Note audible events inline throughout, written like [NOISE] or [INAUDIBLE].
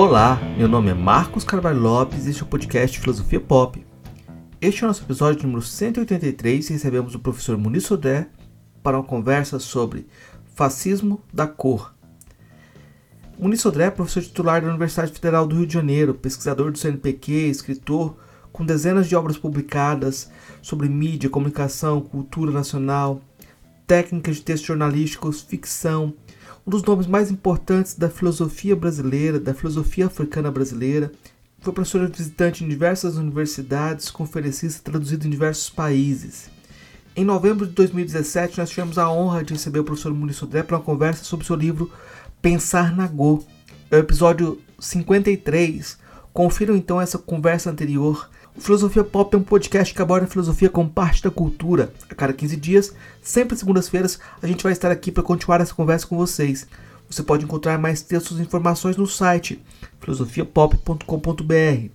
Olá, meu nome é Marcos Carvalho Lopes e este é o podcast Filosofia Pop. Este é o nosso episódio número 183 e recebemos o professor Muniz Sodré para uma conversa sobre fascismo da cor. Muniz Sodré é professor titular da Universidade Federal do Rio de Janeiro, pesquisador do CNPq, escritor com dezenas de obras publicadas sobre mídia, comunicação, cultura nacional, técnicas de textos jornalísticos, ficção, um dos nomes mais importantes da filosofia brasileira, da filosofia africana brasileira. Foi professor visitante em diversas universidades, conferencista traduzido em diversos países. Em novembro de 2017, nós tivemos a honra de receber o professor Muniz Sodré para uma conversa sobre seu livro Pensar na Go. É o episódio 53. Confiram então essa conversa anterior Filosofia Pop é um podcast que aborda a filosofia como parte da cultura. A cada 15 dias, sempre segundas-feiras, a gente vai estar aqui para continuar essa conversa com vocês. Você pode encontrar mais textos e informações no site filosofiapop.com.br.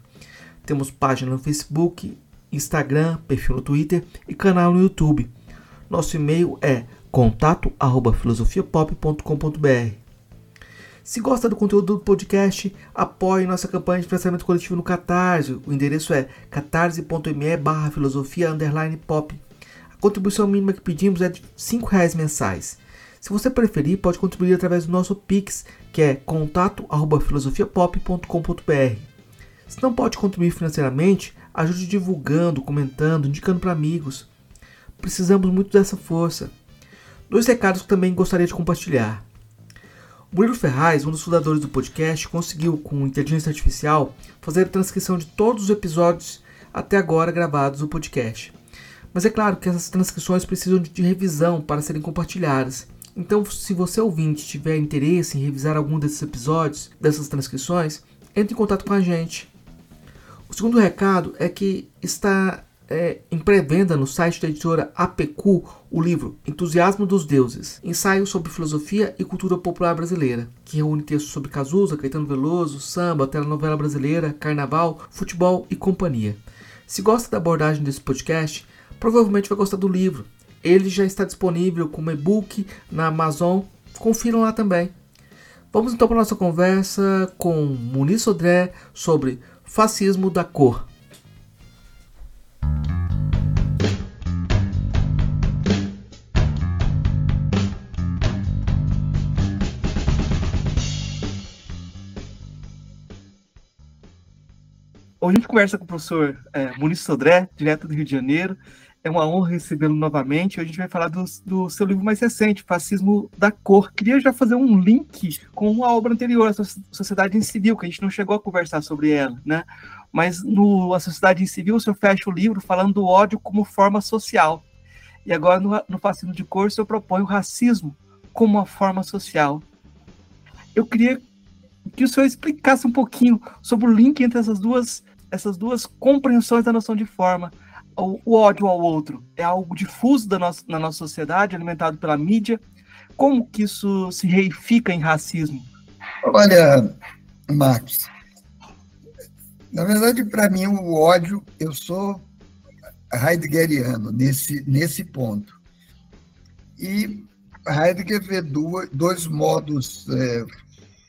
Temos página no Facebook, Instagram, perfil no Twitter e canal no YouTube. Nosso e-mail é contato@filosofiapop.com.br. Se gosta do conteúdo do podcast, apoie nossa campanha de financiamento coletivo no Catarse. O endereço é catarse.me barra filosofia underline pop. A contribuição mínima que pedimos é de R$ 5,00 mensais. Se você preferir, pode contribuir através do nosso Pix, que é contato@filosofiapop.com.br. Se não pode contribuir financeiramente, ajude divulgando, comentando, indicando para amigos. Precisamos muito dessa força. Dois recados que também gostaria de compartilhar. Murilo Ferraz, um dos fundadores do podcast, conseguiu, com inteligência artificial, fazer a transcrição de todos os episódios até agora gravados do podcast. Mas é claro que essas transcrições precisam de revisão para serem compartilhadas. Então, se você ouvinte tiver interesse em revisar algum desses episódios, dessas transcrições, entre em contato com a gente. O segundo recado é que está é, em pré-venda no site da editora APQ o livro Entusiasmo dos Deuses, ensaio sobre filosofia e cultura popular brasileira, que reúne textos sobre Cazuza, Caetano Veloso, samba, telenovela brasileira, carnaval, futebol e companhia. Se gosta da abordagem desse podcast, provavelmente vai gostar do livro. Ele já está disponível como e-book na Amazon. Confiram lá também. Vamos então para a nossa conversa com Muniz Sodré sobre fascismo da cor. Hoje a gente conversa com o professor é, Muniz Sodré, direto do Rio de Janeiro. É uma honra recebê-lo novamente. Hoje a gente vai falar do, do, seu livro mais recente, Fascismo da Cor. Queria já fazer um link com a obra anterior, a Sociedade Civil, que a gente não chegou a conversar sobre ela, né? Mas no A Sociedade Civil, o senhor fecha o livro falando do ódio como forma social. E agora, no, no Fascismo de Cor, o senhor propõe o racismo como uma forma social. Eu queria que o senhor explicasse um pouquinho sobre o link entre essas duas essas duas compreensões da noção de forma. O, o ódio ao outro é algo difuso nossa, na nossa sociedade, alimentado pela mídia. Como que isso se reifica em racismo? Olha, Marcos, na verdade, para mim, o ódio, eu sou heideggeriano nesse, nesse ponto. E Heidegger vê dois modos é,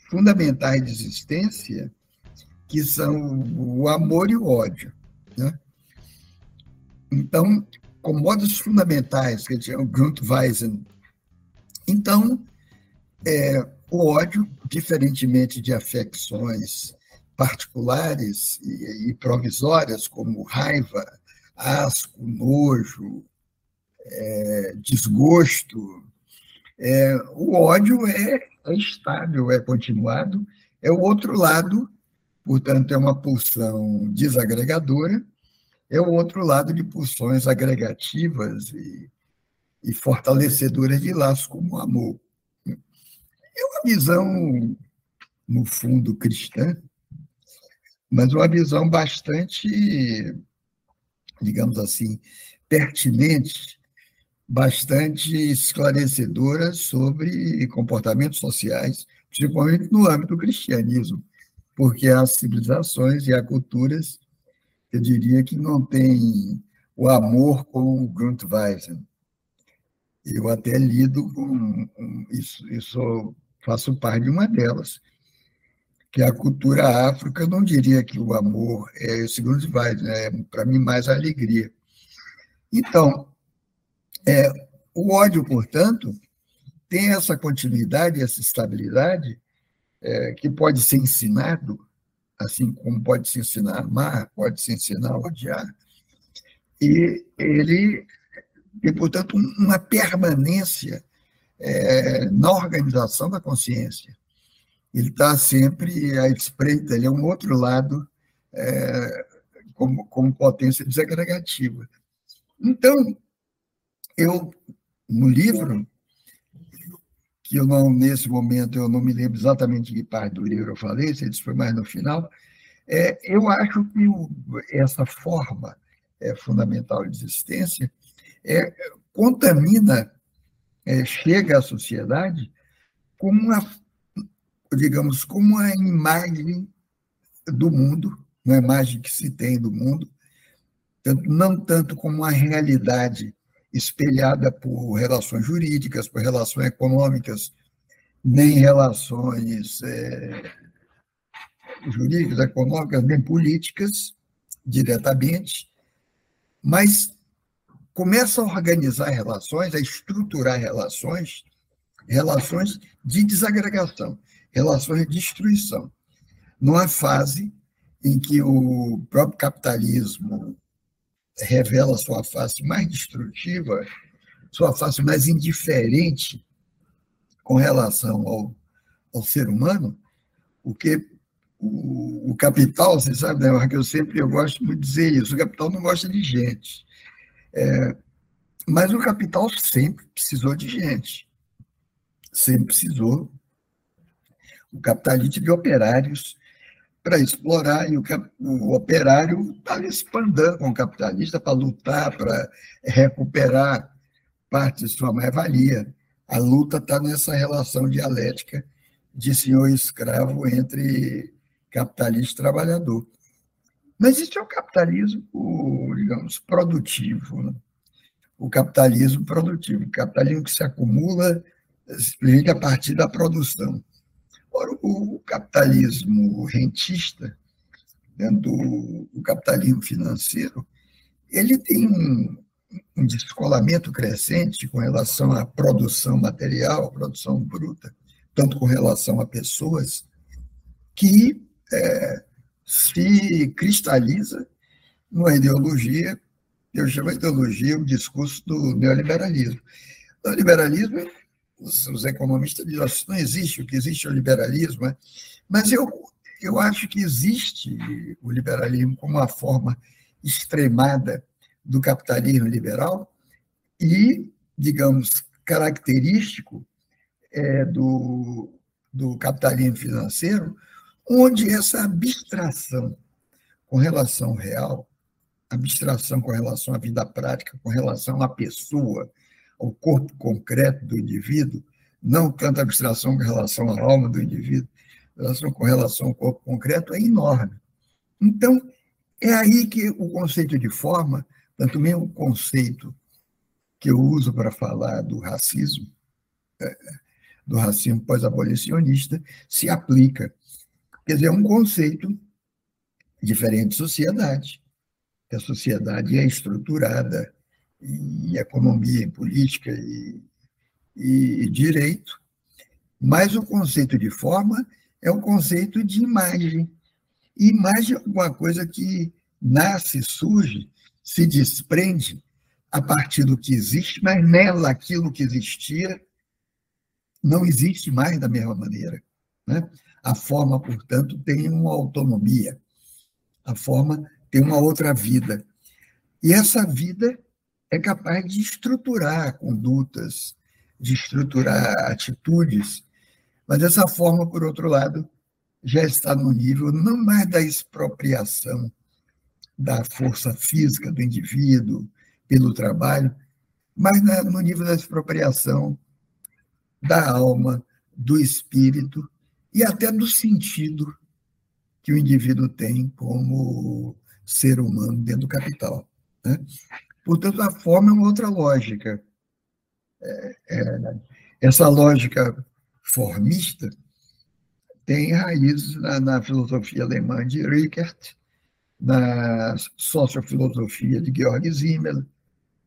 fundamentais de existência que são o amor e o ódio. Né? Então, com modos fundamentais, que é o Grundweisen. Então, é, o ódio, diferentemente de afecções particulares e, e provisórias, como raiva, asco, nojo, é, desgosto, é, o ódio é, é estável, é continuado, é o outro lado portanto, é uma pulsão desagregadora, é o outro lado de pulsões agregativas e, e fortalecedoras de laços como o amor. É uma visão, no fundo, cristã, mas uma visão bastante, digamos assim, pertinente, bastante esclarecedora sobre comportamentos sociais, principalmente no âmbito do cristianismo porque há civilizações e há culturas, eu diria que não têm o amor com o Grundweisen. Eu até lido com isso, isso faço parte de uma delas, que a cultura afro, eu não diria que o amor é o segundo vai, né? para mim, mais a alegria. Então, é, o ódio, portanto, tem essa continuidade, essa estabilidade, é, que pode ser ensinado, assim como pode se ensinar a amar, pode se ensinar a odiar, e ele tem, portanto, uma permanência é, na organização da consciência. Ele está sempre à espreita, ele é um outro lado é, como, como potência desagregativa. Então, eu, no livro, que eu não, nesse momento, eu não me lembro exatamente de que parte do livro eu falei, se isso foi mais no final, é, eu acho que o, essa forma é, fundamental de existência é, contamina, é, chega à sociedade como uma, digamos, como uma imagem do mundo, uma imagem que se tem do mundo, não tanto como uma realidade espelhada por relações jurídicas, por relações econômicas, nem relações é, jurídicas, econômicas, nem políticas diretamente, mas começa a organizar relações, a estruturar relações, relações de desagregação, relações de destruição, numa fase em que o próprio capitalismo revela sua face mais destrutiva, sua face mais indiferente com relação ao, ao ser humano, porque o, o capital, você sabe, né, que eu sempre eu gosto muito de dizer isso, o capital não gosta de gente. É, mas o capital sempre precisou de gente, sempre precisou. O capitalismo de operários para explorar, e o, o operário estava expandando com o capitalista para lutar, para recuperar parte de sua mais-valia. A luta está nessa relação dialética de senhor escravo entre capitalista e trabalhador. Mas isso é o capitalismo, digamos, produtivo. Né? O capitalismo produtivo, o capitalismo que se acumula simplesmente a partir da produção. Ora, o capitalismo rentista, dentro do, capitalismo financeiro, ele tem um, um descolamento crescente com relação à produção material, à produção bruta, tanto com relação a pessoas, que é, se cristaliza numa ideologia, eu chamo de ideologia o discurso do neoliberalismo. O neoliberalismo os, os economistas dizem que não existe, o que existe é o liberalismo, né? mas eu, eu acho que existe o liberalismo como uma forma extremada do capitalismo liberal e, digamos, característico é, do, do capitalismo financeiro, onde essa abstração com relação ao real, abstração com relação à vida prática, com relação à pessoa, ao corpo concreto do indivíduo, não tanto a abstração com relação à alma do indivíduo, relação com relação ao corpo concreto é enorme. Então, é aí que o conceito de forma, tanto mesmo o conceito que eu uso para falar do racismo, é, do racismo pós-abolicionista, se aplica. Quer dizer, é um conceito diferente de sociedade. A sociedade é estruturada em economia, em política e, e direito, mas o conceito de forma é um conceito de imagem. E imagem é alguma coisa que nasce, surge, se desprende a partir do que existe, mas nela aquilo que existia não existe mais da mesma maneira. Né? A forma, portanto, tem uma autonomia. A forma tem uma outra vida. E essa vida é capaz de estruturar condutas, de estruturar atitudes, mas essa forma, por outro lado, já está no nível não mais da expropriação da força física do indivíduo pelo trabalho, mas no nível da expropriação da alma, do espírito e até do sentido que o indivíduo tem como ser humano dentro do capital. Né? Portanto, a forma é uma outra lógica. É, é, essa lógica formista tem raiz na, na filosofia alemã de Rickert, na sociofilosofia de Georg Simmel,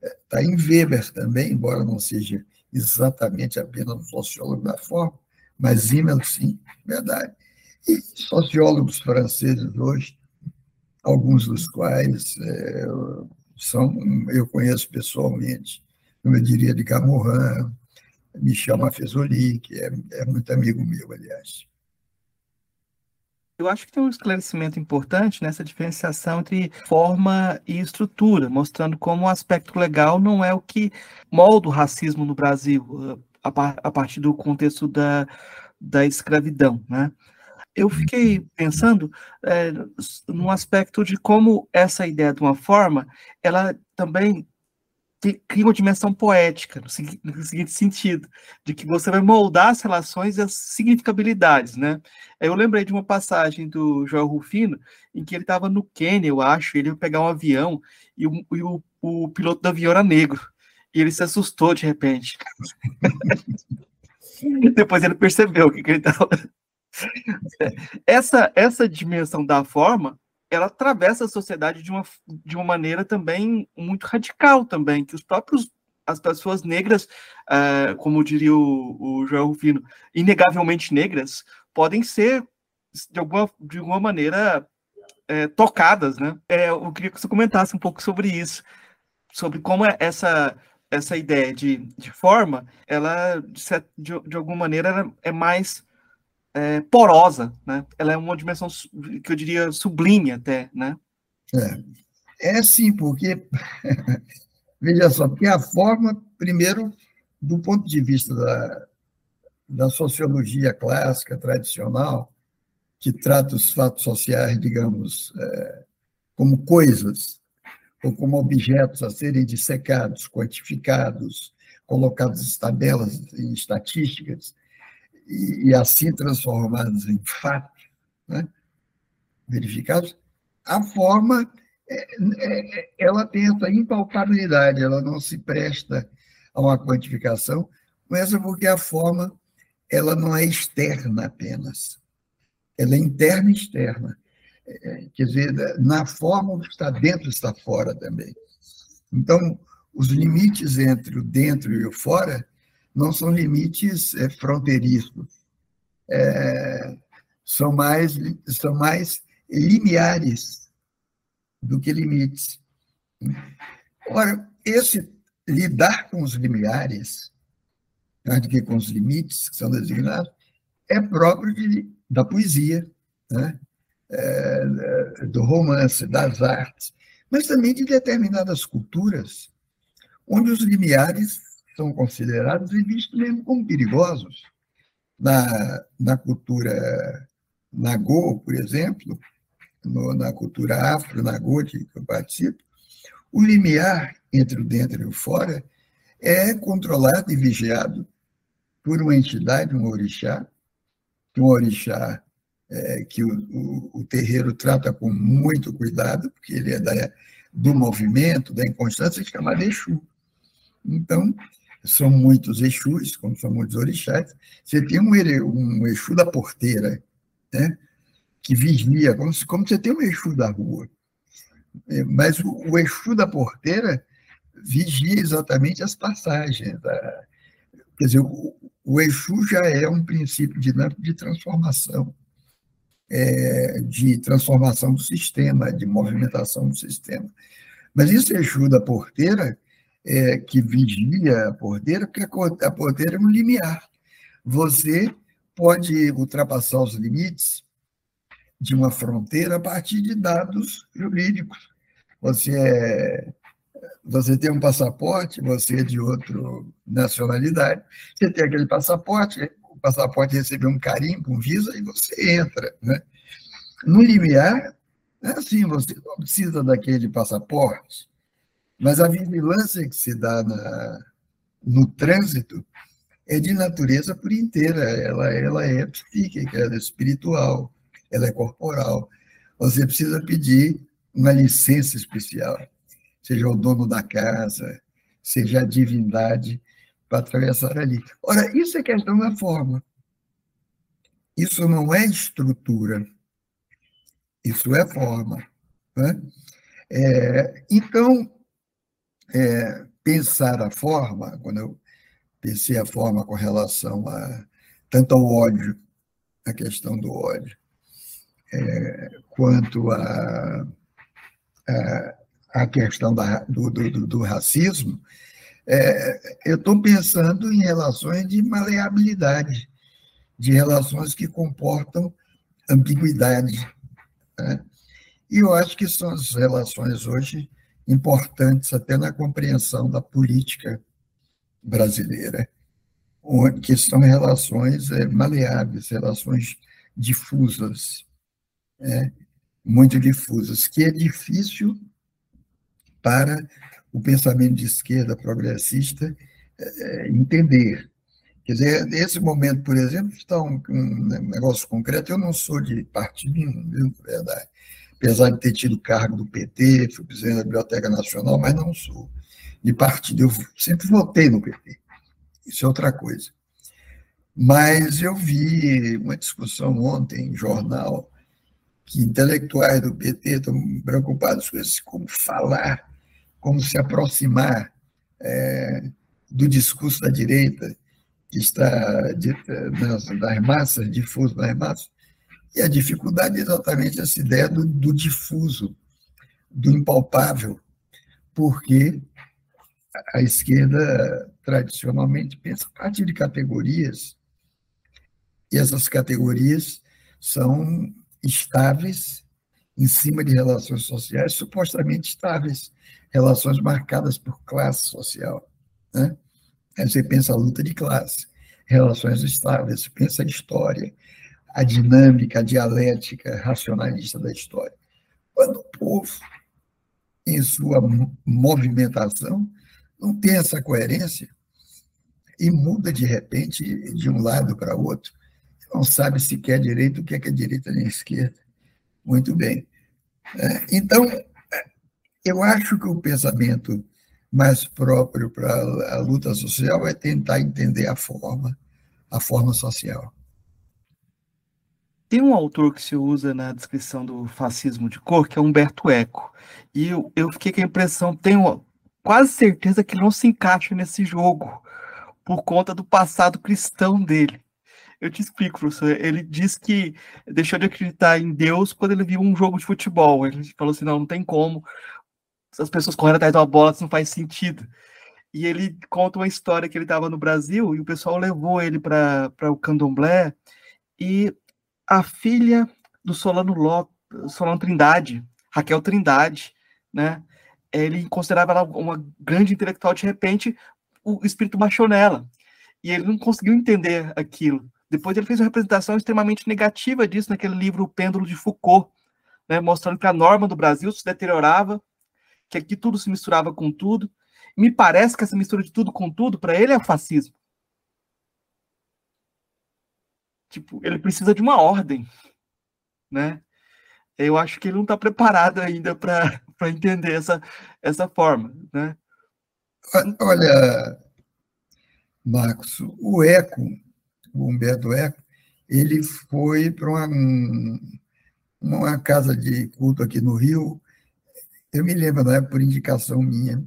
está em Weber também, embora não seja exatamente apenas um sociólogo da forma, mas Simmel sim, verdade. E sociólogos franceses hoje, alguns dos quais é, são, eu conheço pessoalmente, eu diria, de Camorran, Michel Maffezoli, que é, é muito amigo meu, aliás. Eu acho que tem um esclarecimento importante nessa diferenciação entre forma e estrutura, mostrando como o aspecto legal não é o que molda o racismo no Brasil, a, partir do contexto da, da escravidão, né? Eu fiquei pensando é, no aspecto de como essa ideia de uma forma, ela também cria uma dimensão poética, no no seguinte, sentido, de que você vai moldar as relações e as significabilidades, né? Eu lembrei de uma passagem do Joel Rufino, em que ele estava no Quênia, eu acho, ele ia pegar um avião, e o, e o, o piloto do avião era negro, e ele se assustou de repente. [LAUGHS] Depois ele percebeu o que, que ele estava... [LAUGHS] Essa, essa dimensão da forma ela atravessa a sociedade de uma, de uma maneira também muito radical também, que os próprios as pessoas negras, uh, como diria o, o Joel Rufino, inegavelmente negras, podem ser de alguma, de alguma maneira é, tocadas, né? É, eu queria que você comentasse um pouco sobre isso, sobre como é essa essa ideia de, de forma, ela de, de alguma maneira é mais é, porosa, né? Ela é uma dimensão que eu diria sublime até, né? É, é sim, porque [LAUGHS] veja só, porque a forma, primeiro, do ponto de vista da, da sociologia clássica tradicional, que trata os fatos sociais, digamos, é, como coisas ou como objetos a serem dissecados, quantificados, colocados em tabelas, em estatísticas, e, e assim transformados em fatos, né? verificados, a forma é, é, ela tem essa impalpabilidade, ela não se presta a uma quantificação, mas é porque a forma ela não é externa apenas, ela é interna e externa. É, quer dizer, na forma o que está dentro está fora também. Então, os limites entre o dentro e o fora não são limites é, fronteiriços, é, são, mais, são mais limiares do que limites. Ora, esse lidar com os limiares, mais do que com os limites que são designados, é próprio de, da poesia, né? É, do romance, das artes, mas também de determinadas culturas, onde os limiares são considerados e vistos mesmo como perigosos. Na, na cultura Nagô, por exemplo, no, na cultura afro-Nagô, que eu participo, o limiar entre o dentro e o fora é controlado e vigiado por uma entidade, um orixá, um orixá é, que o, o, o, terreiro trata com muito cuidado, porque ele é da, do movimento, da inconstância, chamado Exu. Então, são muitos Exus, como são muitos orixás, você tem um, um Exu da porteira, né? que vigia, como, como você tem um Exu da rua. É, mas o, o Exu da porteira vigia exatamente as passagens. Da, quer dizer, o, o Exu já é um princípio dinâmico de transformação, é, de transformação do sistema, de movimentação do sistema. Mas esse Exu da porteira é, que vigia a porteira, porque a porteira é um limiar. Você pode ultrapassar os limites de uma fronteira a partir de dados jurídicos. Você é, você tem um passaporte, você é de outra nacionalidade, você tem aquele passaporte, o passaporte recebeu um carimbo, um visa, e você entra. Né? No limiar, é assim, você não precisa daquele passaporte, mas a vigilância que se dá na, no trânsito é de natureza por inteira. Ela, ela é psíquica, ela é espiritual, ela é corporal. Você precisa pedir uma licença especial, seja o dono da casa, seja a divindade, para atravessar ali. Ora, isso é questão da forma. Isso não é estrutura, isso é forma. Né? É, então, é, pensar a forma, quando eu pensei a forma com relação a tanto ao ódio, a questão do ódio, é, quanto a, a, a questão da, do, do, do, racismo, é, eu estou pensando em relações de maleabilidade, de relações que comportam ambiguidade. Né? E eu acho que são as relações hoje importantes até na compreensão da política brasileira, que são relações é, maleáveis, relações difusas, é, muito difusas, que é difícil para o pensamento de esquerda progressista é, entender. Quer dizer, nesse momento, por exemplo, está um, um negócio concreto, eu não sou de partido nenhum, verdade apesar de ter tido cargo do PT, fui presidente da Biblioteca Nacional, mas não sou de partido. Eu sempre votei no PT. Isso é outra coisa. Mas eu vi uma discussão ontem em jornal que intelectuais do PT estão preocupados com isso, como falar, como se aproximar é, do discurso da direita, que está de, nas, nas massas, difuso nas massas, e a dificuldade é exatamente essa ideia do, do difuso, do impalpável, porque a esquerda tradicionalmente pensa a partir de categorias, e essas categorias são estáveis em cima de relações sociais supostamente estáveis, relações marcadas por classe social. Né? Aí você pensa a luta de classe, relações estáveis, pensa a história, a dinâmica, a dialética racionalista da história. Quando o povo, em sua movimentação, não tem essa coerência e muda de repente de um lado para outro, não sabe se quer direita, o que é, que é direita nem esquerda. Muito bem. É, então, eu acho que o pensamento mais próprio para a luta social é tentar entender a forma, a forma social. Tem um autor que se usa na descrição do fascismo de cor, que é Humberto Eco. E eu, eu fiquei com a impressão, tenho quase certeza que ele não se encaixa nesse jogo, por conta do passado cristão dele. Eu te explico, professor. Ele diz que deixou de acreditar em Deus quando ele viu um jogo de futebol. Ele falou assim: não, não tem como. As pessoas correndo atrás de uma bola, isso não faz sentido. E ele conta uma história que ele estava no Brasil e o pessoal levou ele para o candomblé e a filha do Solano, Ló, Solano Trindade, Raquel Trindade, né? Ele considerava ela uma grande intelectual, de repente o espírito baixou nela. E ele não conseguiu entender aquilo. Depois ele fez uma representação extremamente negativa disso naquele livro O Pêndulo de Foucault, né, mostrando que a norma do Brasil se deteriorava, que aqui tudo se misturava com tudo. Me parece que essa mistura de tudo com tudo, para ele, é fascismo. Tipo, ele precisa de uma ordem, né? Eu acho que ele não está preparado ainda para [LAUGHS] entender essa, essa forma, né? Olha, Marcos, o Eco, o Humberto Eco, ele foi para uma, uma casa de culto aqui no Rio. Eu me lembro, não é por indicação minha.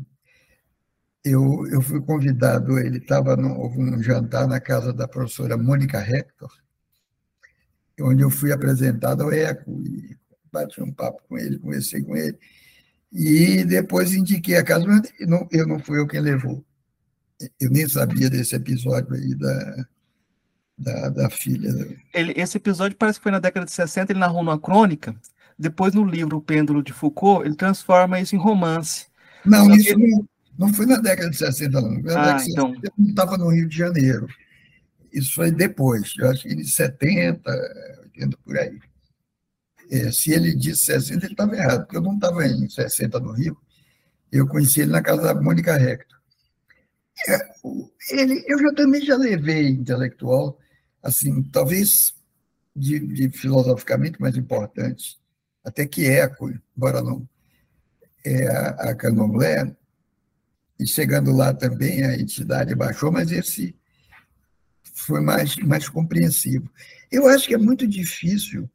Eu, eu fui convidado, ele estava num jantar na casa da professora Mônica Hector, onde eu fui apresentado ao ECO e bati um papo com ele, conversei com ele. E depois indiquei a casa, mas não, eu não fui eu quem levou. Eu nem sabia desse episódio aí da, da, da filha. Ele, esse episódio parece que foi na década de 60, ele narrou numa crônica. Depois, no livro O Pêndulo de Foucault, ele transforma isso em romance. Não, Só isso não, não foi na década de 60, não. Na ah, então... Eu não estava no Rio de Janeiro. Isso foi depois, eu acho que em 70, 80, por aí. É, se ele disse 60, ele estava errado, porque eu não estava em 60 no Rio. Eu conheci ele na casa da Mônica Rector. É, ele, eu já também já levei intelectual, assim, talvez de, de filosoficamente mais importante, até que eco, embora não é a, a Candomblé, e chegando lá também a entidade baixou, mas esse foi mais, mais compreensivo. Eu acho que é muito difícil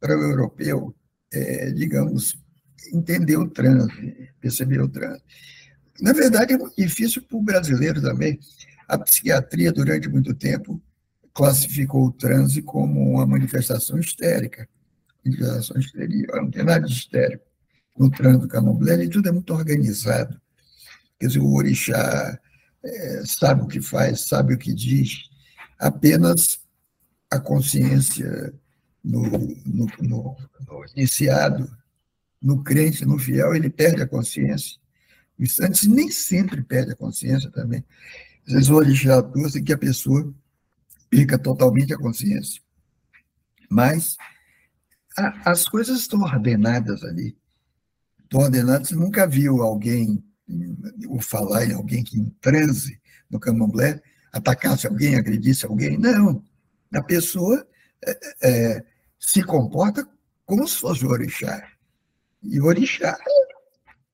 para o europeu, é, digamos, entender o transe, perceber o transe. Na verdade, é muito difícil para o brasileiro também. A psiquiatria, durante muito tempo, classificou o transe como uma manifestação histérica. Manifestação histérica, não tem nada de histérico no transe do candomblé, tudo é muito organizado. Quer dizer, o orixá é, sabe o que faz, sabe o que diz, apenas a consciência no, no, no, no iniciado, no crente, no fiel, ele perde a consciência. Os santos nem sempre perde a consciência também. Às vezes o orixá atua que a pessoa perca totalmente a consciência. Mas a, as coisas estão ordenadas ali. Estão ordenadas. Você nunca viu alguém, ou falar em alguém que em transe no candomblé, atacasse alguém, agredisse alguém. Não. A pessoa é, é, se comporta como se fosse o orixá. E o orixá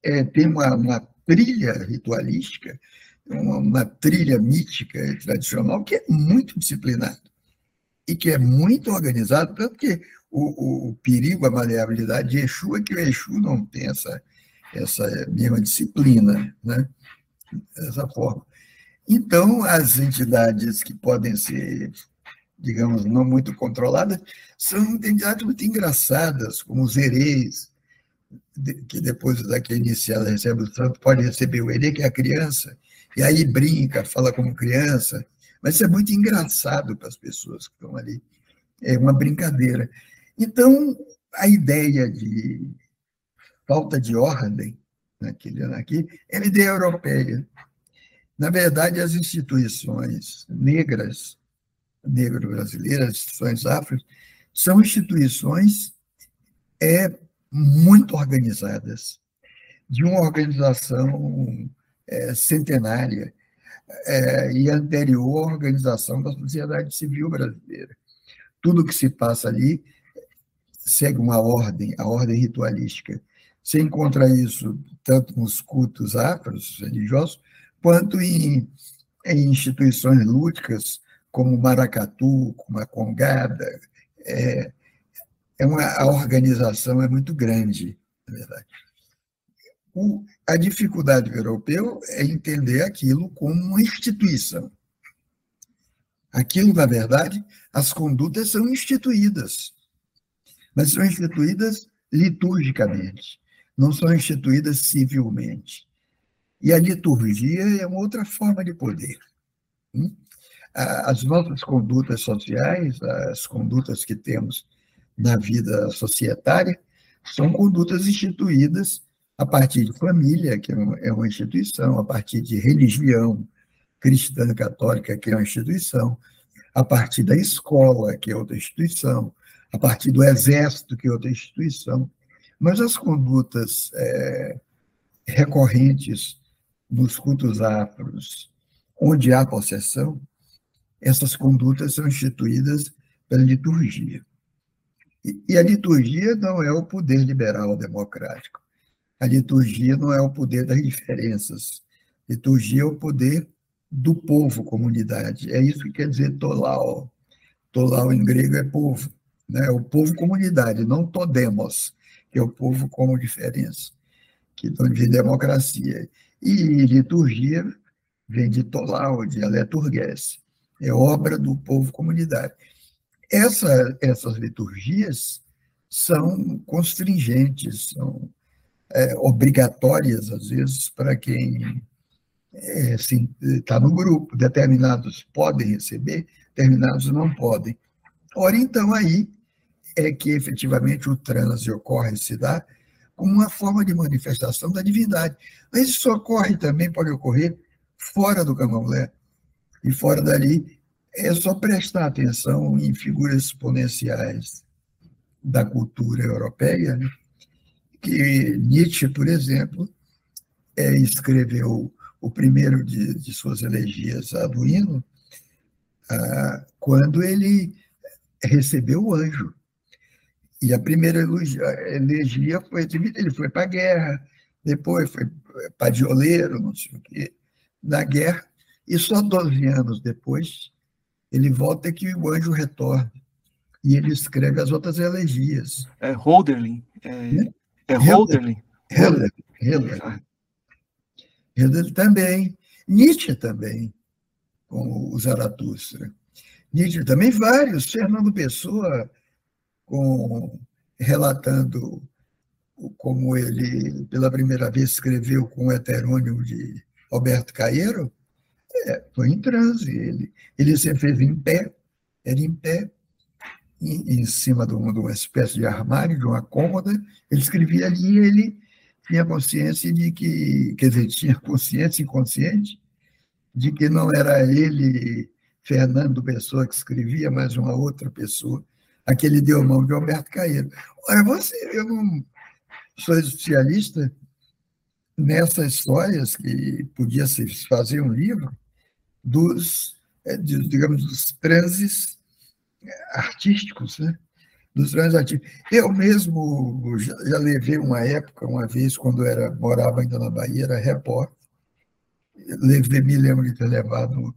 é, tem uma, uma trilha ritualística, uma, uma trilha mítica e tradicional que é muito disciplinada e que é muito organizado, tanto que o, o, o, perigo, a maleabilidade de Exu é que o Exu não tem essa, essa mesma disciplina, né? dessa forma. Então, as entidades que podem ser, digamos, não muito controladas, são entidades muito engraçadas, como os hereis, que depois da que é iniciada recebe o santo, pode receber o herê, que é a criança, e aí brinca, fala como criança, mas isso é muito engraçado para as pessoas que estão ali. É uma brincadeira. Então, a ideia de falta de ordem naquele ano aqui é uma ideia europeia. Na verdade, as instituições negras, negro-brasileiras, instituições afro, são instituições é, muito organizadas, de uma organização é, centenária é, e anterior à organização da sociedade civil brasileira. Tudo que se passa ali segue uma ordem, a ordem ritualística. Você encontra isso tanto nos cultos afros, religiosos, quanto em, em instituições lúdicas, como maracatu, como a congada. É, é uma, a organização é muito grande, na verdade. O, a dificuldade do europeu é entender aquilo como uma instituição. Aquilo, na verdade, as condutas são instituídas, mas são instituídas liturgicamente, não são instituídas civilmente. E a liturgia é uma outra forma de poder. Hum? As nossas condutas sociais, as condutas que temos na vida societária, são condutas instituídas a partir de família, que é uma instituição, a partir de religião cristã católica, que é uma instituição, a partir da escola, que é outra instituição, a partir do exército, que é outra instituição. Mas as condutas é, recorrentes nos cultos afros, onde há possessão, essas condutas são instituídas pela liturgia. E a liturgia não é o poder liberal democrático. A liturgia não é o poder das diferenças. A liturgia é o poder do povo, comunidade. É isso que quer dizer tolau. Tolau em grego é povo. Né? O povo comunidade, não todemos, que é o povo como diferença, que de democracia. E liturgia vem de tolau, de aleturgues. É obra do povo comunidade. Essa, essas liturgias são constringentes, são é, obrigatórias, às vezes, para quem é, está no grupo. Determinados podem receber, determinados não podem. Ora, então, aí é que efetivamente o transe ocorre, se dá, como uma forma de manifestação da divindade. Mas isso ocorre também, pode ocorrer fora do candomblé. E fora dali, é só prestar atenção em figuras exponenciais da cultura europeia, né? que Nietzsche, por exemplo, é, escreveu o primeiro de, de suas elegias a do hino, ah, quando ele recebeu o anjo. E a primeira elegia foi ele foi para a guerra, depois foi padioleiro, não sei o quê, na guerra, e só 12 anos depois ele volta que o anjo retorna. E ele escreve as outras elegias. É Holderlin. É, né? é Holderlin. Heller. Heller também. Nietzsche também, com o Zaratustra. Nietzsche também, vários. Fernando Pessoa, com, relatando como ele, pela primeira vez, escreveu com o heterônimo de Alberto Caeiro, é, foi em transe. Ele, ele sempre fez em pé, era em pé, em, em cima de uma, espécie de armário, de uma cômoda. Ele escrevia ali e ele tinha consciência de que, quer dizer, tinha consciência inconsciente de que não era ele, Fernando Pessoa, que escrevia, mas uma outra pessoa. Aquele deu mão de Alberto Caeiro. Olha, você, eu não sou especialista nessas histórias que podia se fazer um livro dos, é, digamos, dos transes artísticos, né? dos transes artísticos. Eu mesmo já, já, levei uma época, uma vez, quando era morava ainda na Bahia, era repórter, levei, me lembro de ter levado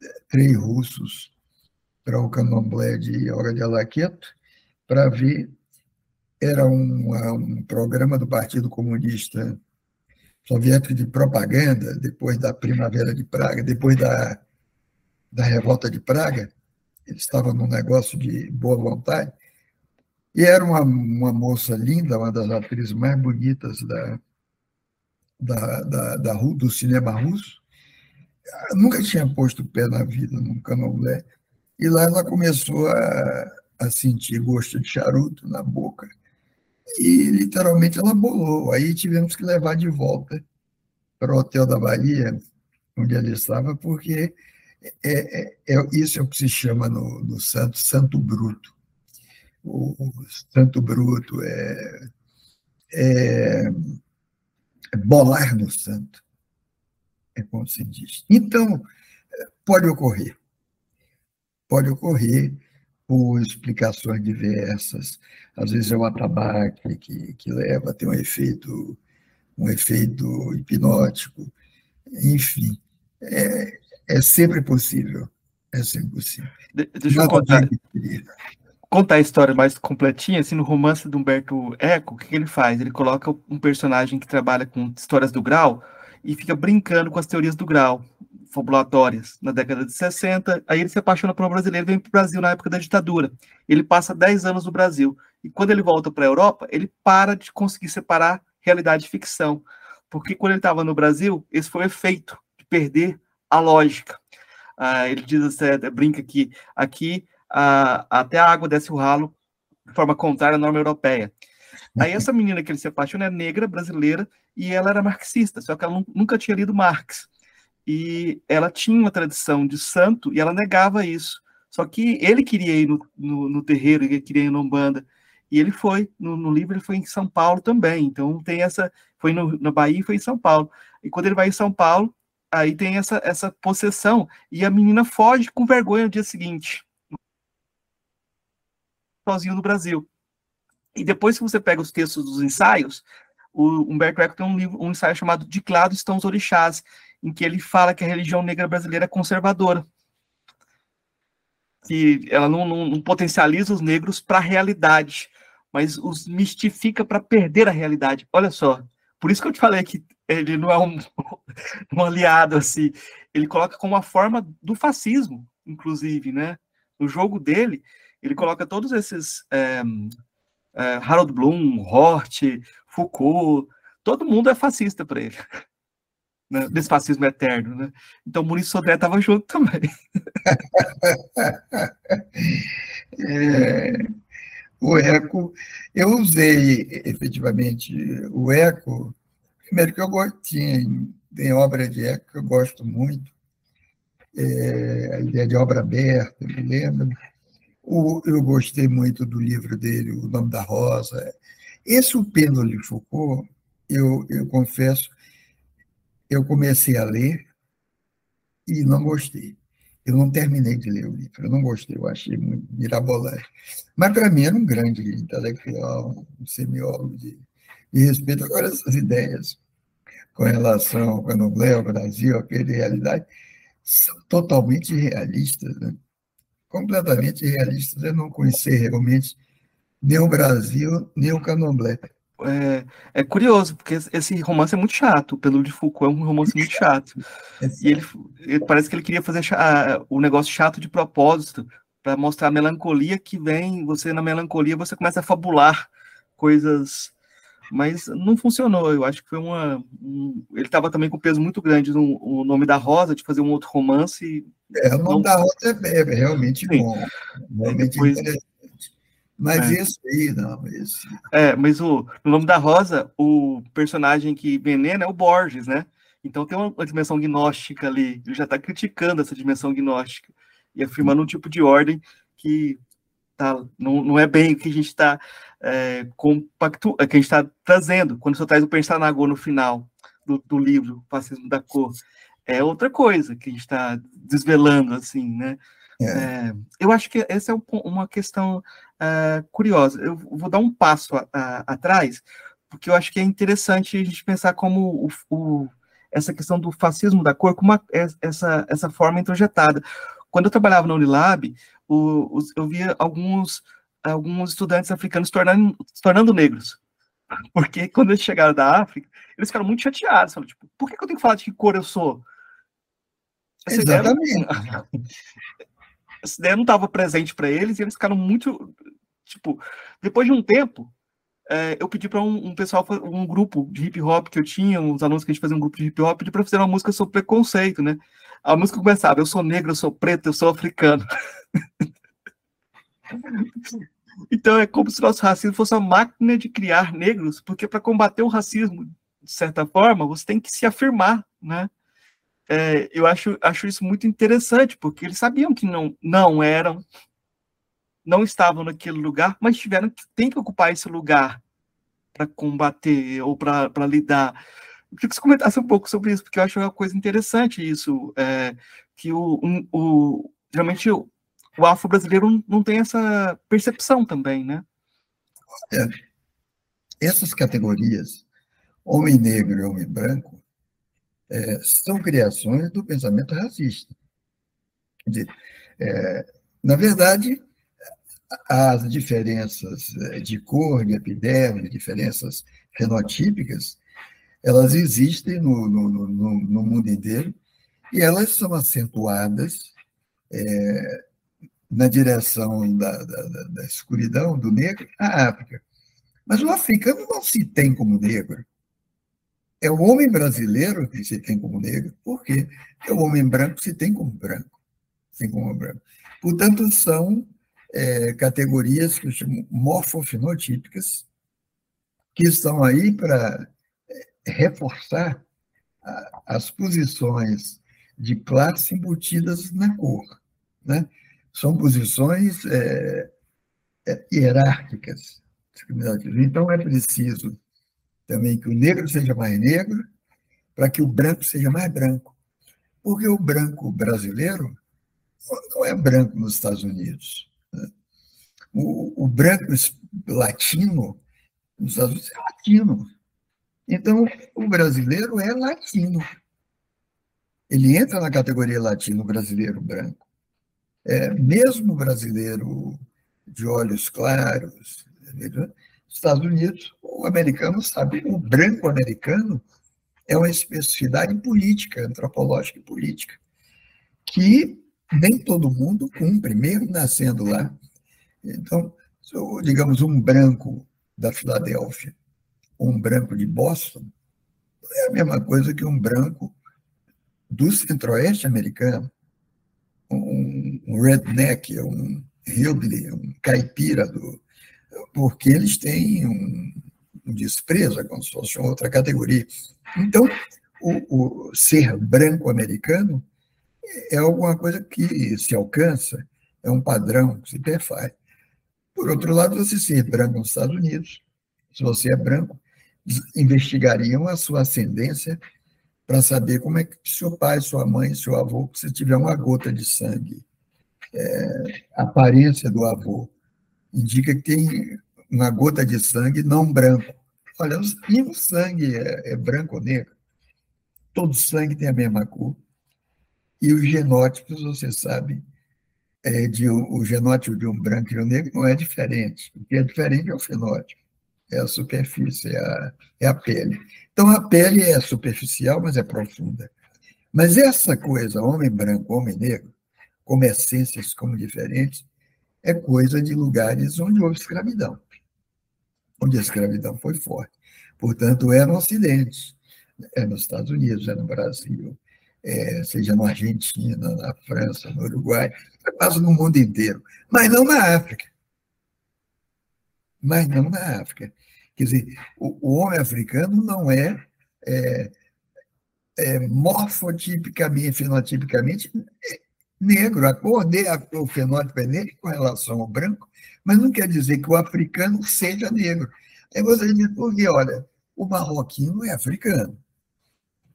é, três russos para o candomblé de Hora de Alaqueto, para ver, era um, um programa do Partido Comunista Soviético de propaganda, depois da Primavera de Praga, depois da, da Revolta de Praga, ele estava num negócio de boa vontade, e era uma, uma moça linda, uma das atrizes mais bonitas da, da, da, da, do cinema russo. nunca tinha posto pé na vida num candomblé. E lá ela começou a, a sentir gosto de charuto na boca. E literalmente ela bolou. Aí tivemos que levar de volta para o Hotel da Bahia, onde ela estava, porque é, é, é, isso é o que se chama no, no santo, santo bruto. O, o santo bruto é, é, é bolar no santo, é como se diz. Então, pode ocorrer. Pode ocorrer por explicações diversas. Às vezes é o atabaque que, que leva a ter um efeito, um efeito hipnótico. Enfim, é, é sempre possível. É sempre possível. De, deixa eu contar, contar a história mais completinha. Assim, no romance do Humberto Eco, o que ele faz? Ele coloca um personagem que trabalha com histórias do grau e fica brincando com as teorias do grau fabulatórias na década de 60. Aí ele se apaixona por um brasileiro vem para o Brasil na época da ditadura. Ele passa 10 anos no Brasil. E quando ele volta para a Europa, ele para de conseguir separar realidade e ficção. Porque quando ele estava no Brasil, esse foi o efeito de perder a lógica. Ah, ele diz, assim, brinca que aqui ah, até a água desce o ralo de forma contrária à norma europeia. Aí essa menina que ele se apaixona é negra, brasileira, e ela era marxista, só que ela nunca tinha lido Marx. E ela tinha uma tradição de santo e ela negava isso. Só que ele queria ir no, no, no terreiro, ele queria ir no Umbanda. E ele foi, no, no, livro ele foi em São Paulo também. Então tem essa, foi no, na Bahia e foi em São Paulo. E quando ele vai em São Paulo, aí tem essa, essa possessão. E a menina foge com vergonha no dia seguinte. Sozinho no Brasil. E depois que você pega os textos dos ensaios, o Humberto Eco tem um, livro, um ensaio chamado De que estão os orixás, em que ele fala que a religião negra brasileira é conservadora. Que ela não, não, não potencializa os negros para a realidade, mas os mistifica para perder a realidade. Olha só, por isso que eu te falei que ele não é um, [LAUGHS] um aliado assim. Ele coloca como uma forma do fascismo, inclusive, né? No jogo dele, ele coloca todos esses é, é, Harold Bloom, Hort, Foucault, todo mundo é fascista para ele. [LAUGHS] Né? Desse fascismo eterno, né? Então, Maurício Sodré estava junto também. [LAUGHS] é, o eco, eu usei efetivamente o eco, primeiro que eu gosto, tem, obra de eco que eu gosto muito, é, a ideia de obra aberta, me lembro. O, eu gostei muito do livro dele, O Nome da Rosa. Esse O Pêndulo de Foucault, eu, eu confesso, eu comecei a ler e não gostei. Eu não terminei de ler o livro, eu não gostei, eu achei muito mirabolante. Mas, para mim, era um grande intelectual, um semiólogo de, respeito. Agora, essas ideias com relação ao Candomblé, ao Brasil, de realidade, são totalmente realistas, né? completamente realistas. Eu não conheci realmente nem o Brasil, nem o Candomblé. É, é, curioso, porque esse romance é muito chato. Pelo de Foucault é um romance muito chato. [LAUGHS] E ele, ele, parece que ele queria fazer o negócio chato de propósito, para mostrar a melancolia que vem. Você, na melancolia, você começa a fabular coisas. Mas não funcionou. Eu acho que foi uma. Um, ele estava também com peso muito grande no, no, nome da Rosa, de fazer um outro romance. É, o nome não... da Rosa é, é realmente Sim. bom. Realmente depois... interessante. Mas é. esse aí, não, esse. É, mas o, no nome da Rosa, o personagem que venena é o Borges, né? Então tem uma, dimensão gnóstica ali. Ele já está criticando essa dimensão gnóstica e afirmando um tipo de ordem que tá, não, não é bem o que a gente está é, compactu, que a gente está trazendo. Quando você traz o Pensanagô no final do, do livro, o Fascismo da Cor, é outra coisa que a gente está desvelando, assim, né? É. É, eu acho que essa é uma questão uh, curiosa. Eu vou dar um passo a, a, atrás, porque eu acho que é interessante a gente pensar como o, o, essa questão do fascismo da cor, como uma, essa, essa forma introjetada. Quando eu trabalhava na Unilab, o, os, eu via alguns, alguns estudantes africanos se tornando, se tornando negros. [LAUGHS] Porque quando eles chegaram da África, eles ficaram muito chateados. Falaram, tipo, por que, eu tenho que falar de que cor eu sou? Essa Exatamente. Ideia, [LAUGHS] essa ideia não estava presente para eles e eles ficaram muito. Tipo, depois de um tempo, é, eu pedi para um, um, pessoal, um grupo de hip hop que eu tinha, uns alunos que a gente fazia um grupo de hip hop, pedi para fazer uma música sobre preconceito, né? A música começava: Eu sou negro, eu sou preto, eu sou africano. [LAUGHS] então é como se nosso racismo fosse uma máquina de criar negros, porque para combater o racismo, de certa forma, você tem que se afirmar, né? É, eu acho, acho isso muito interessante, porque eles sabiam que não, não eram, não estavam naquele lugar, mas tiveram que tem que ocupar esse lugar para combater ou para lidar eu queria que você comentasse um pouco sobre isso, porque eu acho uma coisa interessante isso, é, que o, um, o geralmente o, o afro-brasileiro não tem essa percepção também, né? É, essas categorias, homem negro e homem branco, é, são criações do pensamento racista. Quer dizer, é, na verdade, as diferenças de cor, de epiderme, diferenças fenotípicas, elas existem no, no, no, no mundo inteiro e elas são acentuadas é, na direção da, da, da, escuridão do negro na África. Mas o africano não se tem como negro. É o homem brasileiro que se tem como negro, porque é o homem branco se tem como branco. Se tem como branco. Portanto, são é, categorias que eu chamo morfofenotípicas, que estão aí para reforçar as posições de classe embutidas na cor. Né? São posições é, é, hierárquicas. Então, é preciso também que o negro seja mais negro para que o branco seja mais branco. Porque o branco brasileiro não é branco nos Estados Unidos. Né? O, o branco latino nos Estados Unidos é latino. Então, o brasileiro é latino. Ele entra na categoria latino brasileiro branco. É, mesmo brasileiro de olhos claros, Estados Unidos, o americano sabe, o branco americano é uma especificidade política, antropológica e política, que nem todo mundo cumpre, mesmo nascendo lá. Então, digamos, um branco da Filadélfia um branco de Boston é a mesma coisa que um branco do centro-oeste americano, um, redneck, um hillbilly, um caipira, do, porque eles têm um, desprezo, como se fosse outra categoria. Então, o, o ser branco americano é alguma coisa que se alcança, é um padrão que se perfaz. Por outro lado, você ser branco nos Estados Unidos, se você é branco, investigariam a sua ascendência para saber como é que seu pai, sua mãe, seu avô, se tiver uma gota de sangue, é, aparência do avô indica que tem uma gota de sangue não branco. Olha, nenhum sangue é, é branco ou negro. Todo sangue tem a mesma cor. E os genótipos, você sabe, é de, o genótipo de um branco e um negro não é diferente. O que é diferente é o fenótipo, é a superfície, é a, é a pele. Então, a pele é superficial, mas é profunda. Mas essa coisa, homem branco, homem negro, como essências, como diferentes, é coisa de lugares onde houve escravidão, onde a escravidão foi forte. Portanto, é no Ocidente, é nos Estados Unidos, é no Brasil, é, seja na Argentina, na França, no Uruguai, é quase no mundo inteiro, mas não na África. Mas não na África. Quer dizer, o, o homem africano não é, é, é morfotipicamente, fenotipicamente negro. O fenótipo é negro com relação ao branco, mas não quer dizer que o africano seja negro. Aí você diz, porque, olha, o marroquino é africano,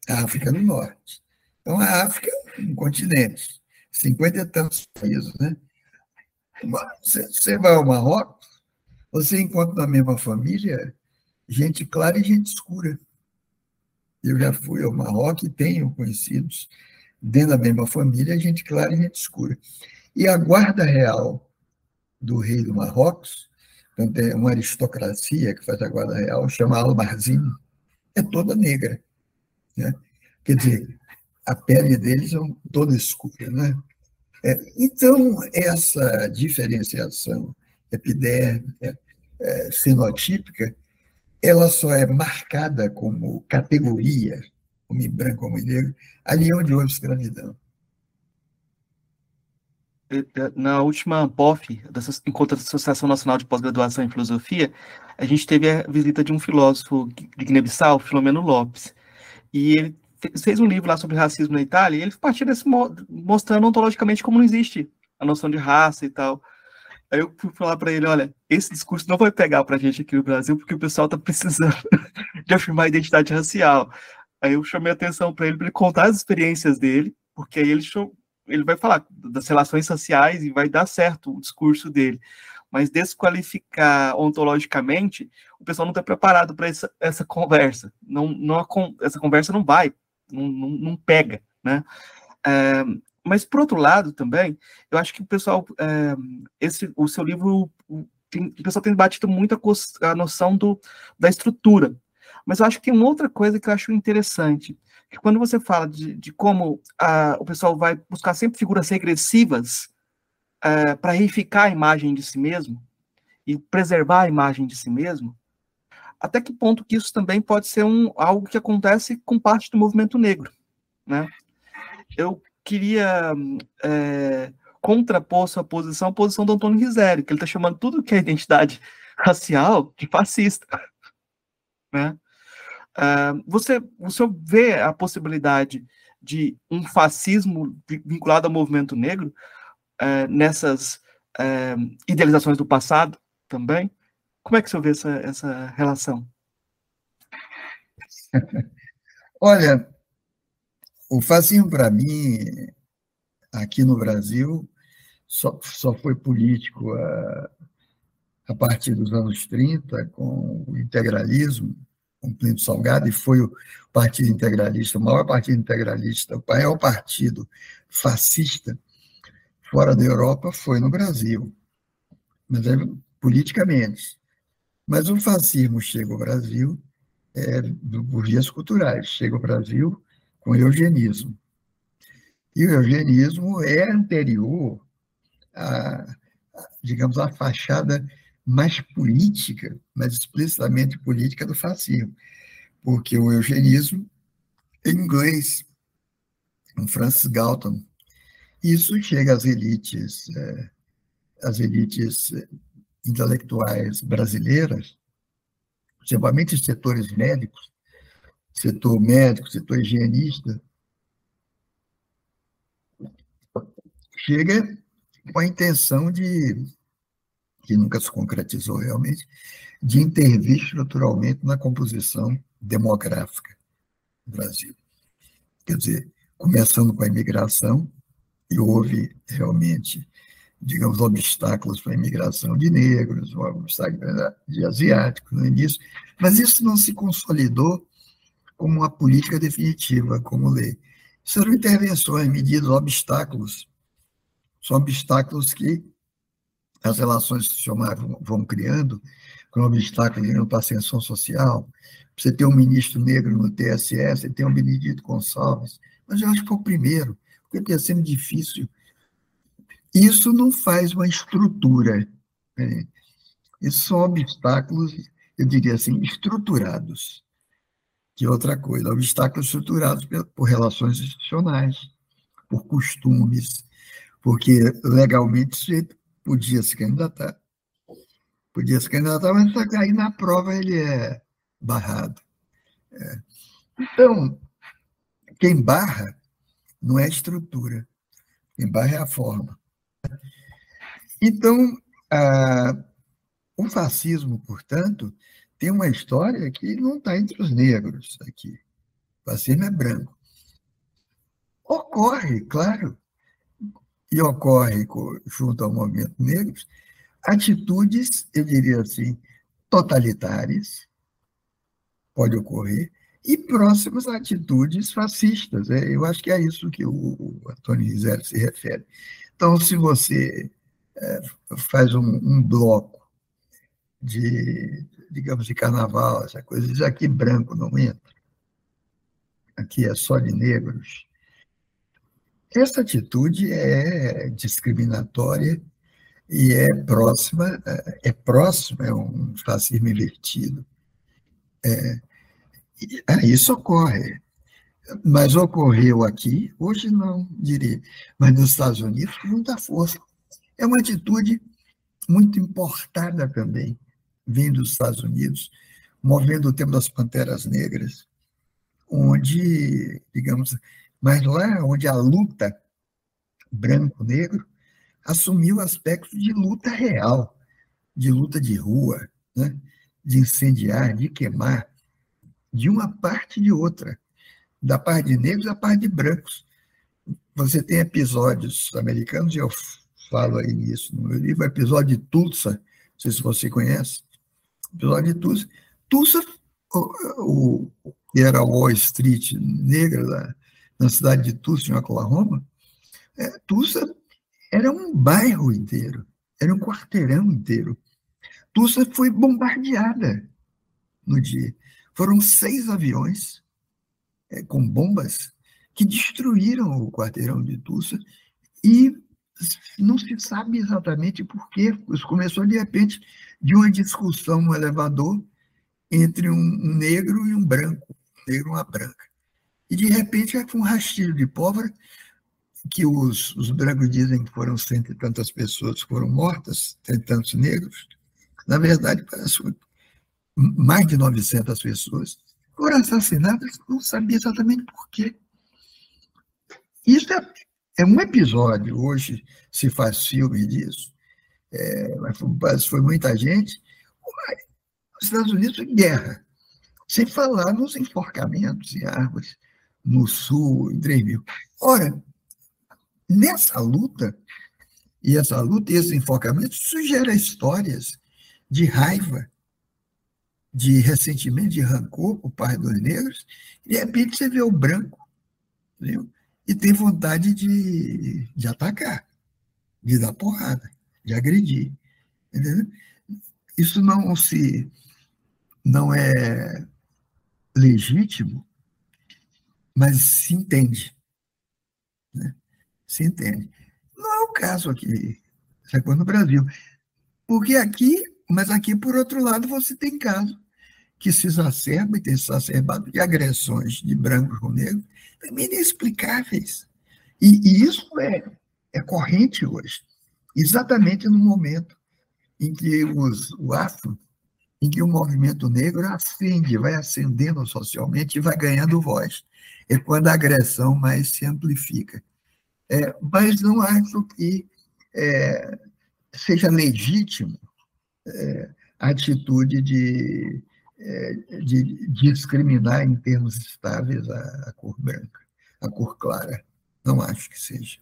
a África do Norte. Então, a África é um continente, cinquenta e tantos países, né? Você vai ao Marrocos, você encontra na mesma família gente clara e gente escura. Eu já fui ao Marrocos e tenho conhecidos dentro da mesma família, gente clara e gente escura. E a guarda real do rei do Marrocos, é uma aristocracia que faz a guarda real, chama Almarzinho, é toda negra. Né? Quer dizer, a pele deles é toda escura. Né? É, então, essa diferenciação epidérmica, é, fenotípica, ela só é marcada como categoria, homem branco, homem negro, ali onde houve escravidão. Na última POF, Encontro da Associação Nacional de Pós-Graduação em Filosofia, a gente teve a visita de um filósofo de Guiné-Bissau, Filomeno Lopes, e ele fez um livro lá sobre racismo na Itália, e ele partiu desse mostrando ontologicamente como não existe a noção de raça e tal. Aí eu fui falar para ele, olha, esse discurso não vai pegar para a gente aqui no Brasil, porque o pessoal está precisando [LAUGHS] de afirmar a identidade racial. Aí eu chamei atenção para ele, para ele contar as experiências dele, porque aí ele, ele vai falar das relações sociais e vai dar certo o discurso dele. Mas desqualificar ontologicamente, o pessoal não está preparado para essa, essa conversa. Não, não, essa conversa não vai não, não, não pega, né? É, mas, por outro lado, também, eu acho que o pessoal, é, esse, o seu livro, tem, o pessoal tem batido muito a, a, noção do, da estrutura. Mas eu acho que tem uma outra coisa que eu acho interessante, que quando você fala de, de como a, o pessoal vai buscar sempre figuras regressivas é, para reificar a imagem de si mesmo e preservar a imagem de si mesmo, até que ponto que isso também pode ser um, algo que acontece com parte do movimento negro, né? Eu queria é, contrapor sua posição à posição do Antônio Rizério, que ele está chamando tudo que é identidade [LAUGHS] racial de fascista, né? Uh, você, você vê a possibilidade de um fascismo vinculado ao movimento negro uh, nessas uh, idealizações do passado também? Como é que você vê essa, essa relação? [LAUGHS] Olha, o fascismo, para mim, aqui no Brasil, só, só foi político a, a partir dos anos 30, com o integralismo, com Plínio Salgado, e foi o Partido Integralista, o maior partido integralista, o maior partido fascista fora da Europa foi no Brasil, mas é politicamente. Mas o fascismo chega ao Brasil é, por vias culturais, chega ao Brasil com o eugenismo. E o eugenismo é anterior à, digamos, à fachada mais política, mais explicitamente política do fascismo, porque o eugenismo em inglês, com Francis Galton, isso chega às elites, é, às elites intelectuais brasileiras, principalmente os setores médicos, setor médico, setor higienista, chega com a intenção de, que nunca se concretizou realmente, de intervir estruturalmente na composição demográfica do Brasil. Quer dizer, começando com a imigração, e houve realmente digamos, obstáculos para a imigração de negros, obstáculos de asiáticos no início, mas isso não se consolidou como uma política definitiva, como lei. Serão intervenções, medidas, obstáculos. São obstáculos que as relações institucionais vão, vão criando, com obstáculos para a ascensão social. Você tem um ministro negro no TSE, você tem um Benedito Gonçalves, mas eu acho que foi o primeiro, porque tem sendo difícil. Isso não faz uma estrutura. Né? Isso são obstáculos, eu diria assim, estruturados. Que é outra coisa, obstáculos estruturados por relações institucionais, por costumes, porque legalmente podia se candidatar. Podia se candidatar, mas aí na prova ele é barrado. É. Então, quem barra não é a estrutura, quem barra é a forma. Então, a, o fascismo, portanto, tem uma história que não está entre os negros aqui. O fascismo é branco. Ocorre, claro, e ocorre junto ao movimento negro, atitudes, eu diria assim, totalitárias, pode ocorrer, e próximas atitudes fascistas. É, eu acho que é isso que o Antônio Rizero se refere. Então, se você é, faz um, um, bloco de, digamos, de carnaval, essa coisa, diz aqui branco não entra, aqui é só de negros. Essa atitude é discriminatória e é próxima, é próxima, é um fascismo invertido. É, isso ocorre. Mas ocorreu aqui, hoje não, diria, mas nos Estados Unidos com muita força. É uma atitude muito importada também, vindo dos Estados Unidos, movendo o tempo das Panteras Negras, onde, digamos, mas lá onde a luta branco-negro assumiu aspectos de luta real, de luta de rua, né? de incendiar, de queimar, de uma parte e de outra, da parte de negros à parte de brancos. Você tem episódios americanos, e eu falo aí nisso no meu livro, episódio de Tulsa, não sei se você conhece, episódio de Tulsa. Tulsa, o, o, era Wall Street negra, lá, na cidade de Tulsa, em Oklahoma, é, Tulsa era um bairro inteiro, era um quarteirão inteiro. Tulsa foi bombardeada no dia. Foram seis aviões é, com bombas que destruíram o quarteirão de Tulsa e não se sabe exatamente por quê. Isso começou, de repente, de uma discussão no elevador entre um negro e um branco, um negro e uma branca. E, de repente, foi um rastilho de pólvora que os, os brancos dizem que foram cento e tantas pessoas foram mortas, cento e tantos negros. Na verdade, parece mais de 900 pessoas foram assassinadas, não sabia exatamente por quê. Isso é, é um episódio, hoje se faz filme disso, é, mas foi muita gente. Os Estados Unidos guerra, sem falar nos enforcamentos em árvores no sul, em 3 mil. Ora, nessa luta, e essa luta e esse enfocamento, isso gera histórias de raiva, de ressentimento, de rancor por parte dos negros, e de repente você vê o branco, entendeu? e tem vontade de, de atacar, de dar porrada, de agredir. Entendeu? Isso não se não é legítimo, mas se entende. Né? Se entende. Não é o caso aqui, sacou no Brasil. Porque aqui, mas aqui, por outro lado, você tem caso que se exacerba e tem se exacerbado de agressões de brancos com negros, também inexplicáveis. E, e isso é, é corrente hoje, exatamente no momento em que os, o afro, em que o movimento negro acende, vai ascendendo socialmente e vai ganhando voz. É quando a agressão mais se amplifica. É, mas não acho que é, seja legítimo é, a atitude de é, de discriminar em termos estáveis a, a cor branca, a cor clara. Não acho que seja.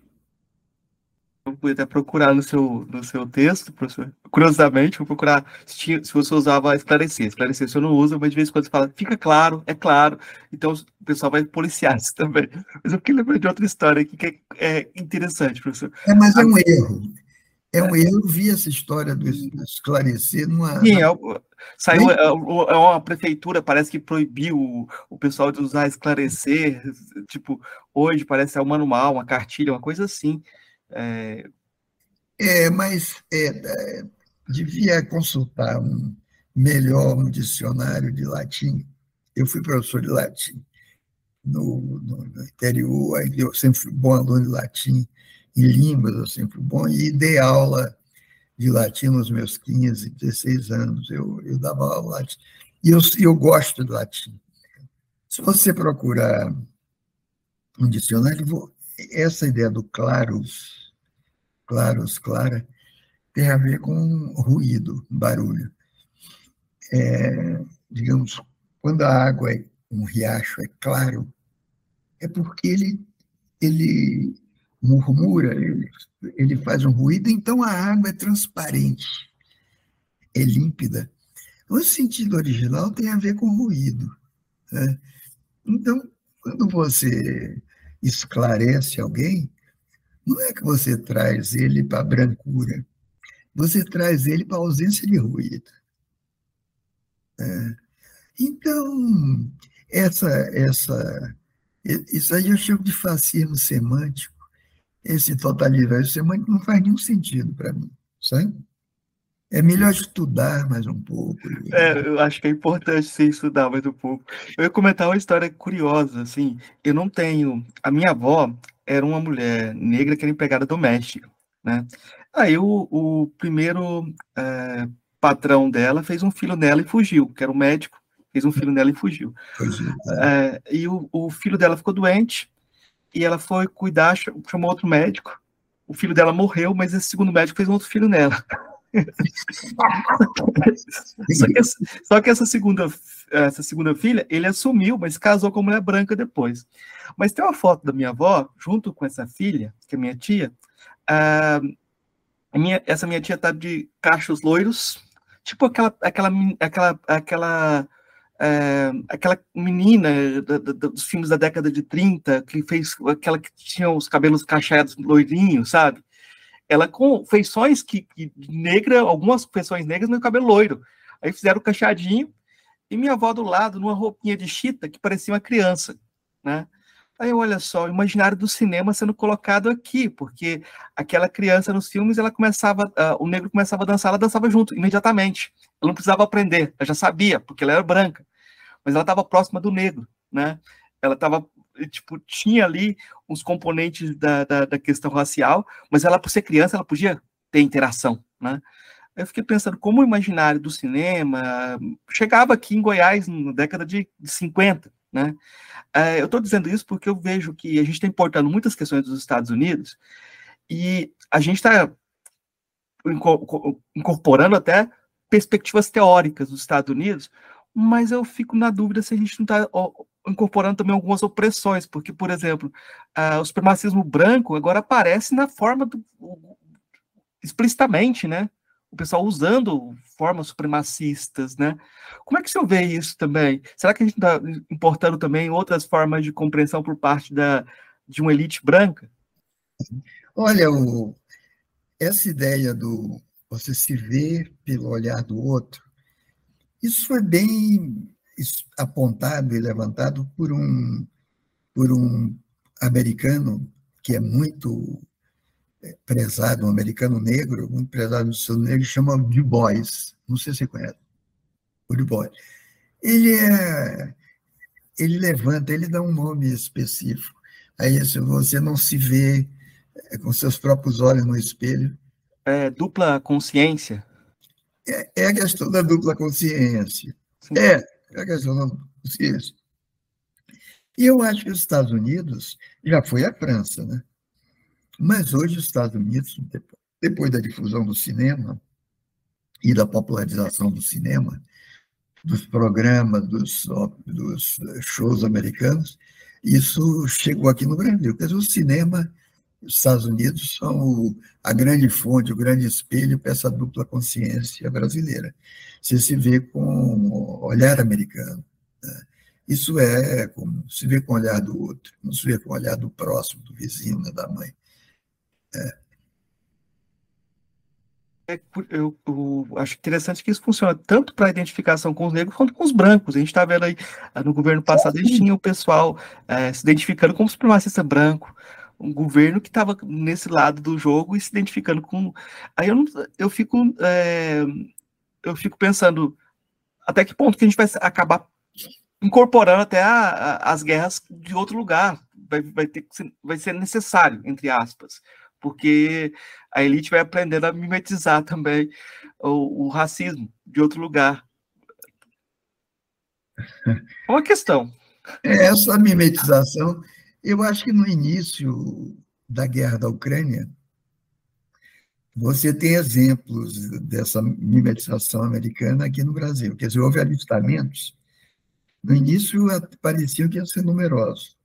Eu fui até procurar no seu, no seu texto, professor. Curiosamente, vou procurar se, tinha, se você usava esclarecer. Esclarecer você não usa, mas de vez em quando você fala, fica claro, é claro. Então o pessoal vai policiar isso [LAUGHS] também. Mas eu fiquei lembrando de outra história aqui que é, é interessante, professor. É, mas é um erro. É um erro. Eu vi essa história do esclarecer numa. Sim, é, saiu é, é, uma prefeitura, parece que proibiu o, o pessoal de usar esclarecer. Tipo, hoje parece é um manual, uma cartilha, uma coisa assim. É, é mas é, é, devia consultar um melhor um dicionário de latim. Eu fui professor de latim no, no, no interior, eu sempre fui bom aluno de latim, em línguas eu sempre fui bom, e dei aula de latim nos meus 15, 16 anos, eu, eu dava aula de latim. E eu, eu gosto de latim. Se você procurar um dicionário, essa ideia do claros claros, clara, tem a ver com ruído, barulho. É, digamos, quando a água, é, um riacho é claro, é porque ele, ele murmura, ele, ele faz um ruído, então a água é transparente, é límpida. O sentido original tem a ver com ruído. Né? Então, quando você esclarece alguém, não é que você traz ele para a brancura, você traz ele para a ausência de ruído. É. Então, essa, essa, isso aí eu chamo de fascismo semântico. Esse totalitarismo semântico não faz nenhum sentido para mim, sabe? É melhor estudar mais um pouco. É, eu acho que é importante você estudar mais um pouco. Eu ia comentar uma história curiosa, assim, eu não tenho... A minha avó, era uma mulher negra que era empregada doméstica, né? Aí o, o primeiro é, patrão dela fez um filho nela e fugiu, que era um médico, fez um filho nela e fugiu. É, e o, o filho dela ficou doente e ela foi cuidar, chamou outro médico. O filho dela morreu, mas esse segundo médico fez um outro filho nela. Só, que essa, só, que essa, segunda, essa segunda filha, ele assumiu, mas casou com mulher branca depois. Mas tem uma foto da minha avó, junto com essa filha, que é minha tia. a minha, essa minha tia tá de cachos loiros, tipo aquela, aquela, aquela, aquela, é, aquela menina da, da, dos filmes da década de 30, que fez aquela que tinha os cabelos cacheados loirinhos, sabe? Ela com feições que, que negra, algumas feições negras no cabelo loiro. Aí fizeram o cachadinho e minha avó do lado numa roupinha de chita que parecia uma criança, né? Aí olha só, o imaginário do cinema sendo colocado aqui, porque aquela criança nos filmes, ela começava, uh, o negro começava a dançar, ela dançava junto, imediatamente. Ela não precisava aprender, ela já sabia, porque ela era branca. Mas ela estava próxima do negro, né? Ela estava tipo, tinha ali uns componentes da, da, da, questão racial, mas ela, por ser criança, ela podia ter interação, né? Eu fiquei pensando como o imaginário do cinema chegava aqui em Goiás na década de 50, né? É, eu estou dizendo isso porque eu vejo que a gente está importando muitas questões dos Estados Unidos e a gente está incorporando até perspectivas teóricas dos Estados Unidos, mas eu fico na dúvida se a gente não está incorporando também algumas opressões, porque, por exemplo, o supremacismo branco agora aparece na forma do, explicitamente, né? O pessoal usando formas supremacistas, né? Como é que o senhor vê isso também? Será que a gente está importando também outras formas de compreensão por parte da, de uma elite branca? Olha, o, essa ideia do você se ver pelo olhar do outro, isso foi bem apontado e levantado por um, por um americano que é muito é, prezado, um americano negro, muito prezado no seu negro, chama Du Bois. Não sei se você conhece. O Du Bois. Ele é. Ele levanta, ele dá um nome específico. Aí se você não se vê é, com seus próprios olhos no espelho. É dupla consciência. É, é a questão da dupla consciência. Sim. É a questão da. E eu acho que os Estados Unidos já foi a França, né? Mas hoje os Estados Unidos, depois da difusão do cinema e da popularização do cinema, dos programas, dos, dos shows americanos, isso chegou aqui no Brasil. Quer dizer, o cinema Os Estados Unidos são o, a grande fonte, o grande espelho para essa dupla consciência brasileira. Você se vê com olhar americano. Né? Isso é como se vê com o olhar do outro, não se vê com o olhar do próximo, do vizinho, né, da mãe. É. É, eu, eu, acho interessante que isso funciona tanto para a identificação com os negros quanto com os brancos. A gente está vendo aí, no governo passado, eles tinham o pessoal é, se identificando como supremacista branco, um governo que estava nesse lado do jogo e se identificando com. Aí eu, não, eu fico é, eu fico pensando até que ponto que a gente vai acabar incorporando até a, a, as guerras de outro lugar. Vai, vai, ter ser, vai ser necessário, entre aspas, porque a elite vai aprendendo a mimetizar também o, o racismo de outro lugar. [LAUGHS] Uma questão. Essa mimetização eu acho que no início da guerra da Ucrânia, você tem exemplos dessa mimetização americana aqui no Brasil. Quer dizer, houve alistamentos. No início, pareciam que iam ser numerosos,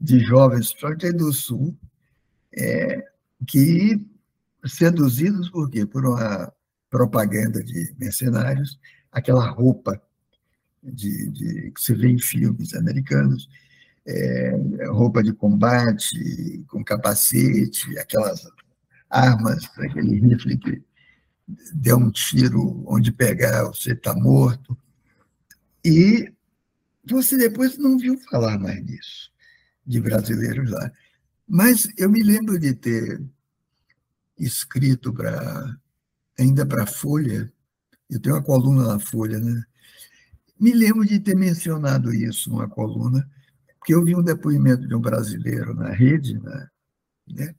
de jovens, principalmente do Sul, é, que, seduzidos por quê? Por uma propaganda de mercenários, aquela roupa de, de, que se vê em filmes americanos, é, roupa de combate, com capacete, aquelas armas, aquele rifle que deu um tiro onde pegar, você está morto. E você depois não viu falar mais disso, de brasileiros lá. Mas eu me lembro de ter escrito para ainda para a Folha, eu tenho uma coluna na Folha, né? Me lembro de ter mencionado isso numa coluna, porque eu vi um depoimento de um brasileiro na rede, né, né,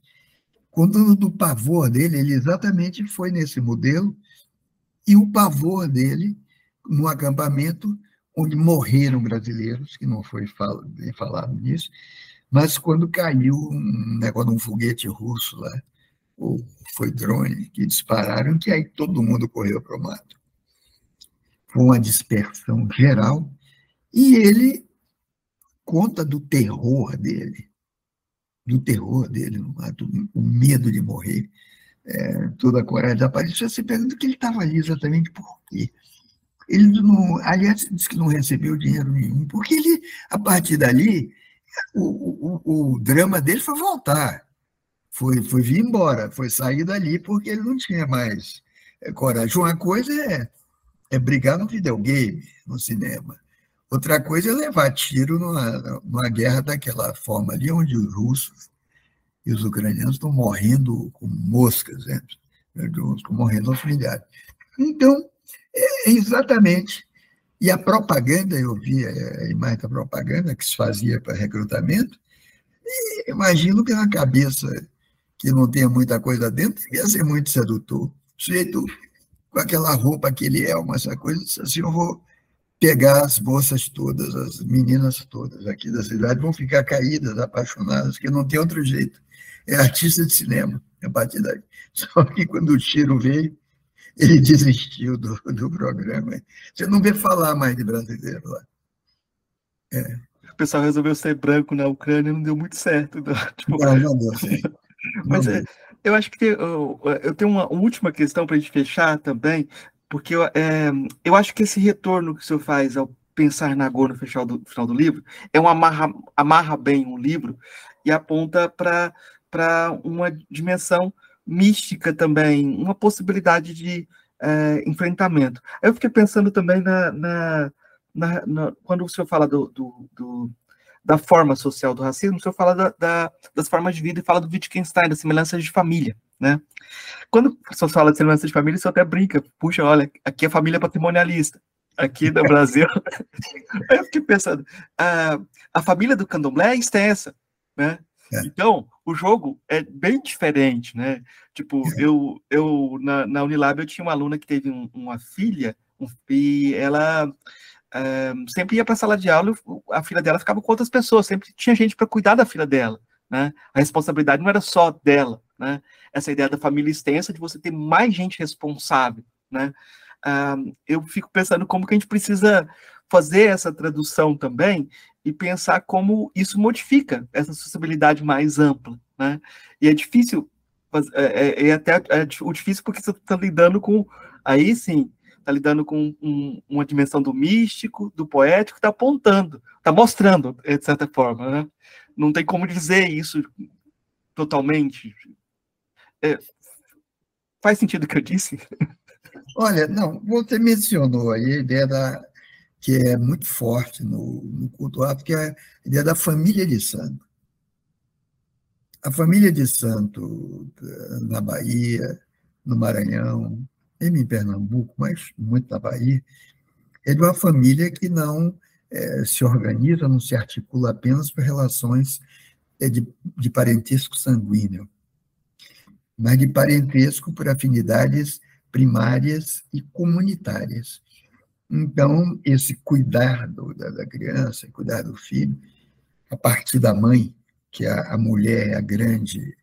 contando do pavor dele, ele exatamente foi nesse modelo, e o pavor dele no acampamento onde morreram brasileiros, que não foi bem falado nisso, mas quando caiu um negócio de um foguete russo lá, ou foi drone, que dispararam, que aí todo mundo correu para o mato. Foi uma dispersão geral, e ele conta do terror dele, do terror dele no mato, o medo de morrer, é, toda a coragem desapareceu. Você pergunta que ele estava ali exatamente por quê. Ele não, aliás, disse que não recebeu dinheiro nenhum, porque ele, a partir dali, o, o, o drama dele foi voltar, foi, foi vir embora, foi sair dali porque ele não tinha mais é, coragem. Uma coisa é, é brigar no videogame, no cinema. Outra coisa é levar tiro numa, numa guerra daquela forma ali, onde os russos e os ucranianos estão morrendo com moscas, né? morrendo aos milhares. Então, é exatamente. E a propaganda, eu vi a imagem da propaganda que se fazia para recrutamento, e imagino que na cabeça que não tenha muita coisa dentro, ia ser muito sedutor. O sujeito com aquela roupa que ele é, uma essa coisa, assim, eu vou pegar as moças todas, as meninas todas aqui da cidade, vão ficar caídas, apaixonadas, que não tem outro jeito. É artista de cinema, a partir daí. Só que quando o tiro veio, ele desistiu do, do programa. Você não vê falar mais de brasileiro lá. É. O pessoal resolveu ser branco na Ucrânia não deu muito certo. Não, [LAUGHS] tipo... não, não deu. [LAUGHS] Mas é, eu acho que eu, eu tenho uma última questão para a gente fechar também, porque eu, é, eu acho que esse retorno que o senhor faz ao pensar na Go no final do, final do livro é um amarra, amarra bem um livro e aponta para uma dimensão mística também, uma possibilidade de é, enfrentamento. Eu fiquei pensando também na, na, na, na, quando o senhor fala do, do, do, da forma social do racismo, o senhor fala da, da, das formas de vida e fala do Wittgenstein, das semelhanças de família né? Quando você fala de semelhança de família, você até brinca, puxa, olha, aqui é família patrimonialista, aqui no [LAUGHS] Brasil. [LAUGHS] Aí eu fiquei pensando, a, a família do candomblé é extensa, né? É. Então, o jogo é bem diferente, né? Tipo, é. eu, eu na, na Unilab eu tinha uma aluna que teve um, uma filha um, e ela é, sempre ia para a sala de aula, a filha dela ficava com outras pessoas, sempre tinha gente para cuidar da filha dela, né? A responsabilidade não era só dela, né? Essa ideia da família extensa, de você ter mais gente responsável, né? Uh, eu fico pensando como que a gente precisa fazer essa tradução também e pensar como isso modifica essa sociabilidade mais ampla, né? E é difícil, é, é, é até é o difícil porque você está lidando com, aí sim, está lidando com um, uma dimensão do místico, do poético, está apontando, está mostrando, de certa forma, né? Não tem como dizer isso totalmente. É, faz sentido o que eu disse? Olha, não, você mencionou aí a ideia da, que é muito forte no, no culto árabe, que é a ideia da família de santo. A família de santo na Bahia, no Maranhão, em Pernambuco, mas muito na Bahia, é de uma família que não é, se organiza, não se articula apenas por relações é, de, de parentesco sanguíneo, mas de parentesco por afinidades primárias e comunitárias. Então, esse cuidar do, da, da, criança, cuidar do filho, a partir da mãe, que a, a mulher é a grande,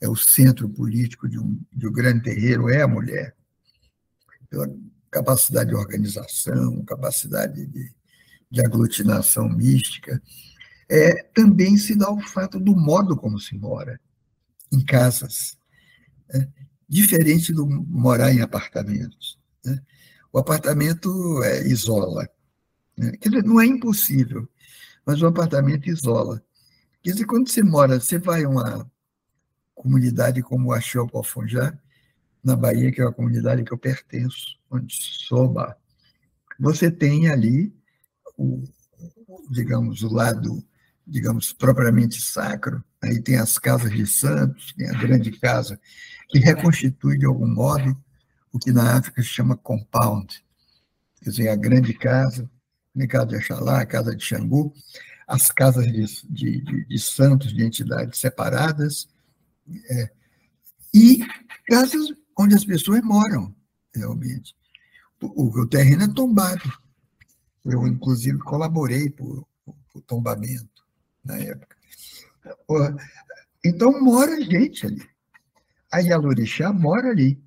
é o centro político de um, de um grande terreiro, é a mulher. Então, capacidade de organização, capacidade de, de aglutinação mística, é, também se dá o fato do modo como se mora em casas. Né? diferente do morar em apartamentos. Né? O apartamento é, isola. Né? Quer dizer, não é impossível, mas o apartamento isola. Quer dizer, quando você mora, você vai a uma comunidade como a Chocofonjá, na Bahia, que é uma comunidade que eu pertenço, onde soba, você tem ali o, digamos, o lado, digamos, propriamente sacro, aí tem as casas de santos, tem a grande casa que reconstitui, de algum modo, o que na África se chama compound, quer dizer, a grande casa, a casa de Axalá, a casa de Xangu, as casas de, de, de, de santos, de entidades separadas, é, e casas onde as pessoas moram, realmente. O, o terreno é tombado. Eu, inclusive, colaborei por, por tombamento na época. Então, mora gente ali. A Yalorixá mora ali.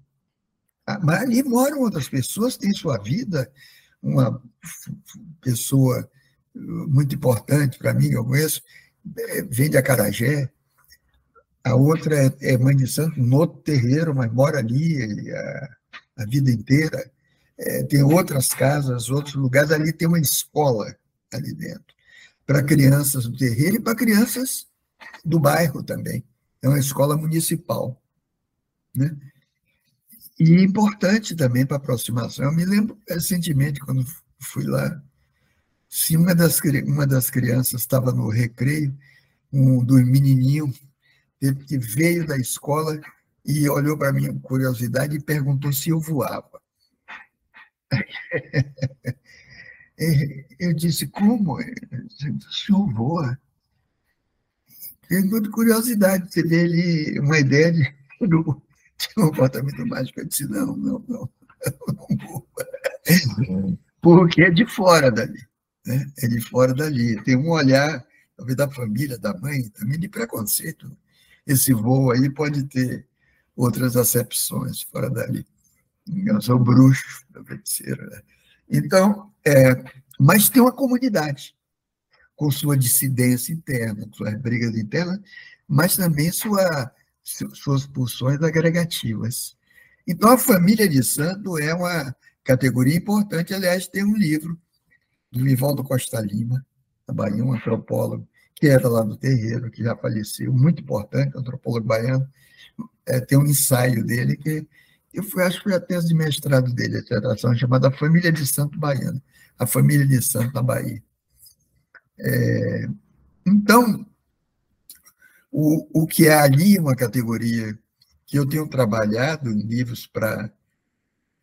Ah, mas ali moram outras pessoas, têm sua vida. Uma pessoa muito importante para mim, eu conheço, é, vem de Acarajé. A outra é, é mãe de santo, no outro terreiro, mas mora ali a, a vida inteira. É, tem outras casas, outros lugares. Ali tem uma escola ali dentro, para crianças do terreiro e para crianças do bairro também. É uma escola municipal. Né? E importante também para aproximação, eu me lembro recentemente, quando fui lá, se uma das, uma das crianças estava no recreio, um dos menininhos, que veio da escola e olhou para mim com curiosidade e perguntou se eu voava. [LAUGHS] Eu disse, como? Senhor voa? Tenho muita curiosidade, você vê ali uma ideia de, tinha um comportamento mágico. Eu disse, não, não, não, não vou. Porque é de fora dali. Né? É de fora dali. Tem um olhar, talvez da família, da mãe, também de preconceito. Esse voo aí pode ter outras acepções fora dali. Eu sou bruxo da feiticeira. Né? Então, é, mas tem uma comunidade com sua dissidência interna, suas brigas internas, mas também sua suas pulsões agregativas. Então, a família de santo é uma categoria importante. Aliás, tem um livro do Vivaldo Costa Lima, da Bahia, um antropólogo, que era lá do terreiro, que já faleceu, muito importante, antropólogo baiano. É, tem um ensaio dele que eu fui, acho que foi a tese de mestrado dele, a chamada Família de Santo Baiano, a família de santo na Bahia. É, então, o, o que é ali uma categoria que eu tenho trabalhado em livros para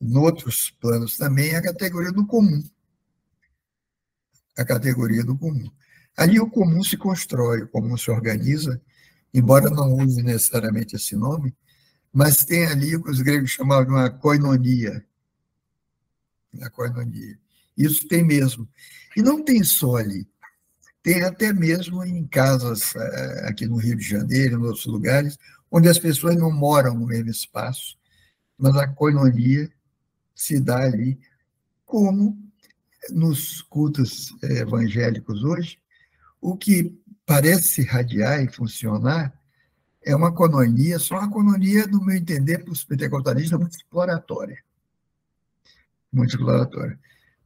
outros planos também é a categoria do comum. A categoria do comum. Ali o comum se constrói, o comum se organiza, embora não use necessariamente esse nome, mas tem ali o que os gregos chamavam de uma koinonia. A koinonia. Isso tem mesmo. E não tem só ali. Tem até mesmo em casas eh, aqui no Rio de Janeiro, em outros lugares, onde as pessoas não moram no mesmo espaço, mas a coinonia se dá ali, como nos cultos eh, evangélicos hoje, O que parece radiar e funcionar é uma cononia, só uma cononia, no meu entender, para os pentecostalistas, muito exploratória. Muito exploratória.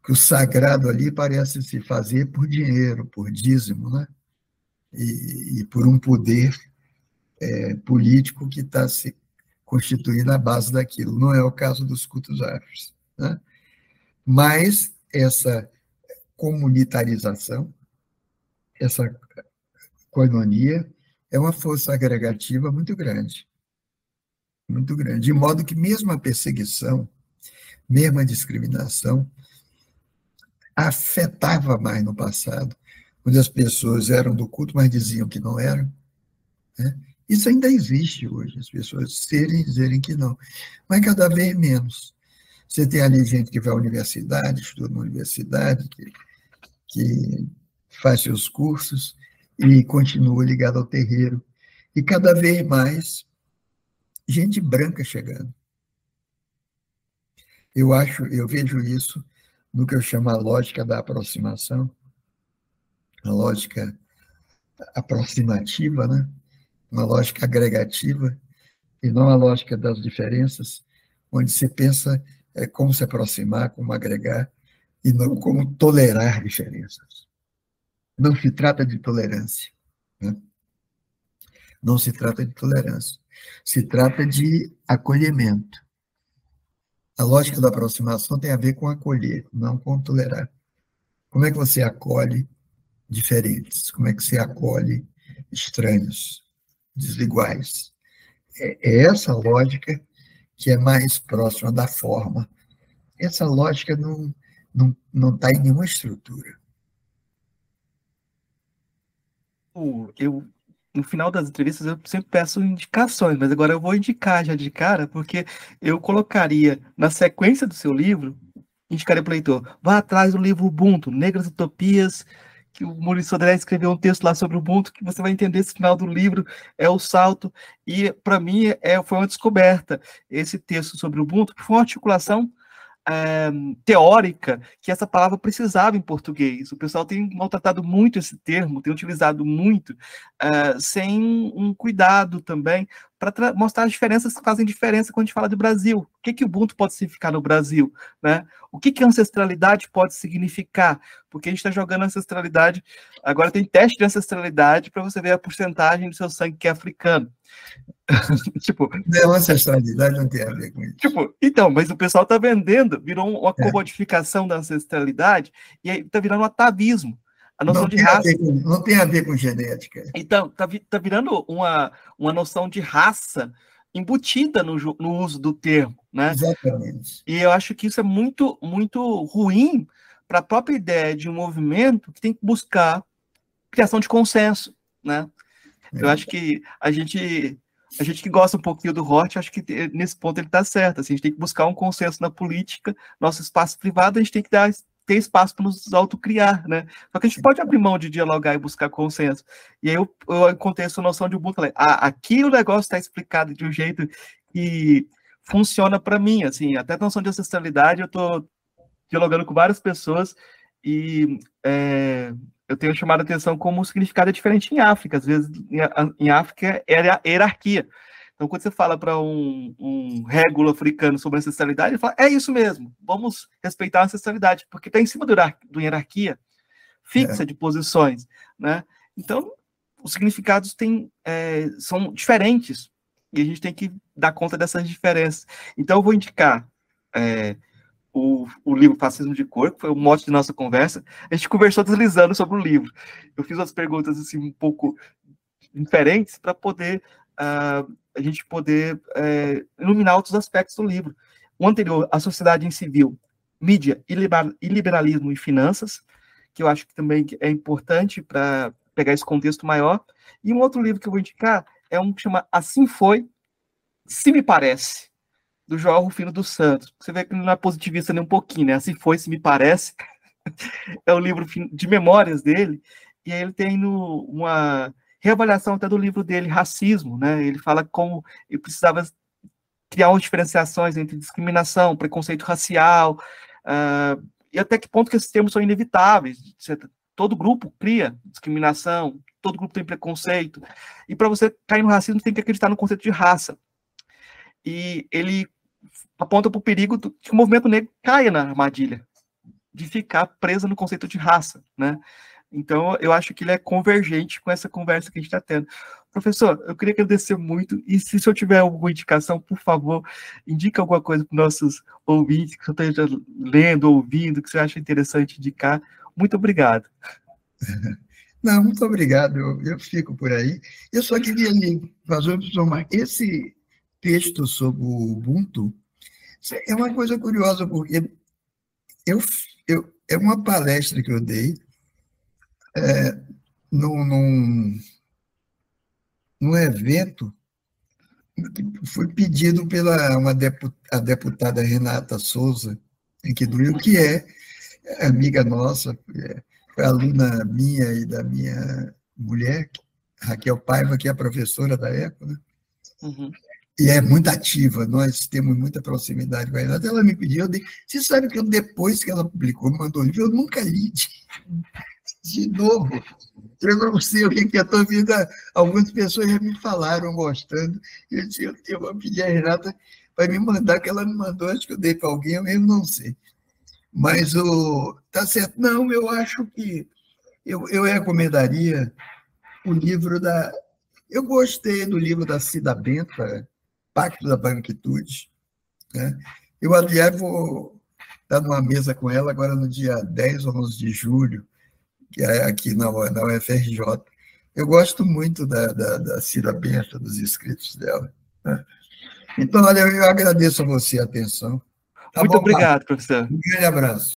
Que o sagrado ali parece se fazer por dinheiro, por dízimo, né? e, e por um poder é, político que está se constituindo a base daquilo. Não é o caso dos cultos árabes. Né? Mas essa comunitarização, essa coinonia, é uma força agregativa muito grande. Muito grande. De modo que, mesmo a perseguição, mesmo a discriminação, afetava mais no passado, quando as pessoas eram do culto, mas diziam que não eram. Né? Isso ainda existe hoje, as pessoas serem e dizerem que não, mas cada vez menos. Você tem ali gente que vai à universidade, estuda na universidade, que, que faz seus cursos, e continua ligado ao terreiro. E cada vez mais gente branca chegando. Eu acho, eu vejo isso no que eu chamo a lógica da aproximação, a lógica aproximativa, né? uma lógica agregativa, e não a lógica das diferenças, onde se pensa é, como se aproximar, como agregar, e não como tolerar diferenças. Não se trata de tolerância. Né? Não se trata de tolerância. Se trata de acolhimento. A lógica da aproximação tem a ver com acolher, não com tolerar. Como é que você acolhe diferentes? Como é que você acolhe estranhos, desiguais? É, é essa lógica que é mais próxima da forma. Essa lógica não está não, não tá em nenhuma estrutura eu no final das entrevistas eu sempre peço indicações, mas agora eu vou indicar já de cara, porque eu colocaria na sequência do seu livro, indicaria para o leitor, vá atrás do livro Ubuntu, Negras Utopias, que o Maurício Sodré escreveu um texto lá sobre o Ubuntu, que você vai entender esse final do livro, é o salto, e para mim é, foi uma descoberta esse texto sobre o Ubuntu, que foi uma articulação teórica que essa palavra precisava em português. O pessoal tem maltratado muito esse termo, tem utilizado muito, é, sem um cuidado também para mostrar as diferenças que fazem diferença quando a gente fala do Brasil. O que, que o Ubuntu pode significar no Brasil? Né? O que, que ancestralidade pode significar? Porque a gente está jogando ancestralidade. Agora tem teste de ancestralidade para você ver a porcentagem do seu sangue que é africano. [LAUGHS] tipo, não, ancestralidade não tem a ver com isso. Tipo, então, mas o pessoal está vendendo, virou uma é. comodificação da ancestralidade e aí está virando um atavismo. A noção não de raça. Com, não tem a ver com genética. Então, está tá virando uma, uma noção de raça embutida no, no uso do termo, né? Exatamente. E eu acho que isso é muito, muito ruim para a própria ideia de um movimento que tem que buscar criação de consenso, né? Eu acho que a gente, a gente que gosta um pouquinho do Hort, acho que nesse ponto ele está certo. Assim, a gente tem que buscar um consenso na política, nosso espaço privado, a gente tem que dar ter espaço para nos autocriar, né? Só que a gente pode abrir mão de dialogar e buscar consenso. E aí eu, eu encontrei essa noção de Ubuntu, falei, ah, aqui o negócio está explicado de um jeito que funciona para mim, assim, até a noção de ancestralidade, eu estou dialogando com várias pessoas e é, eu tenho chamado a atenção como o significado é diferente em África. Às vezes, em, África, é a hierarquia. Então, quando você fala para um, um régulo africano sobre ancestralidade, ele fala: é isso mesmo, vamos respeitar a ancestralidade, porque está em cima do, do hierarquia fixa é. de posições. Né? Então, os significados têm, é, são diferentes e a gente tem que dar conta dessas diferenças. Então, eu vou indicar. É, o, o livro Fascismo de Cor, que foi o mote de nossa conversa, a gente conversou deslizando sobre o livro. Eu fiz umas perguntas assim um pouco diferentes para poder uh, a gente poder uh, iluminar outros aspectos do livro. O anterior, a sociedade em civil, mídia e liberalismo e finanças, que eu acho que também é importante para pegar esse contexto maior. E um outro livro que eu vou indicar é um que chama Assim Foi, Se Me Parece, do João Rufino dos Santos. Você vê que não é positivista nem um pouquinho, né? Assim foi, se me parece. [LAUGHS] é o livro de memórias dele. E aí ele tem no, uma reavaliação até do livro dele, Racismo, né? Ele fala como ele precisava criar diferenciações entre discriminação, preconceito racial, uh, e até que ponto que esses termos são inevitáveis Todo grupo cria discriminação, todo grupo tem preconceito. E para você cair no racismo, tem que acreditar no conceito de raça. E ele aponta para o perigo de que o movimento negro caia na armadilha de ficar preso no conceito de raça, né? Então, eu acho que ele é convergente com essa conversa que a gente está tendo. Professor, eu queria agradecer muito, e se, se eu tiver alguma indicação, por favor, indica alguma coisa para os nossos ouvintes que você esteja lendo, ouvindo, que você acha interessante indicar. Muito obrigado. [LAUGHS] Não, muito obrigado, eu, eu fico por aí. Eu só queria fazer uma esse texto sobre o Ubuntu é uma coisa curiosa, porque eu, eu, é uma palestra que eu dei é, num, num, num evento que foi pedido pela uma deputada, a deputada Renata Souza, aqui do Rio, que é amiga nossa, é, foi aluna minha e da minha mulher, Raquel Paiva, que é professora da ECO, né? Uhum. E é muito ativa, nós temos muita proximidade com ela. Ela me pediu, eu dei, você sabe que eu, depois que ela publicou, mandou o livro, eu nunca li de, novo. Eu não sei o que, que a tua vida. Algumas pessoas já me falaram gostando. Eu disse, eu, vou pedir a Renata para me mandar, que ela me mandou, acho que eu dei para alguém, eu mesmo não sei. Mas o. Tá certo. Não, eu acho que eu, eu recomendaria o livro da. Eu gostei do livro da Cida Benta, Pacto da Branquitude. Né? Eu, aliás, vou estar numa mesa com ela agora no dia 10 ou 11 de julho, aqui na, na UFRJ. Eu gosto muito da, da, da Cida Benta, dos escritos dela. Né? Então, olha, eu agradeço a você a atenção. Tá muito bom, obrigado, professor. Um grande abraço.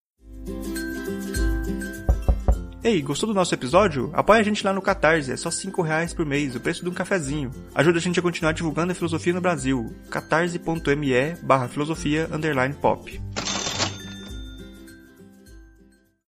Ei, gostou do nosso episódio? Apoie a gente lá no Catarse, é só 5 reais por mês, o preço de um cafezinho. Ajuda a gente a continuar divulgando a filosofia no Brasil. catarse.me barra filosofia underline pop.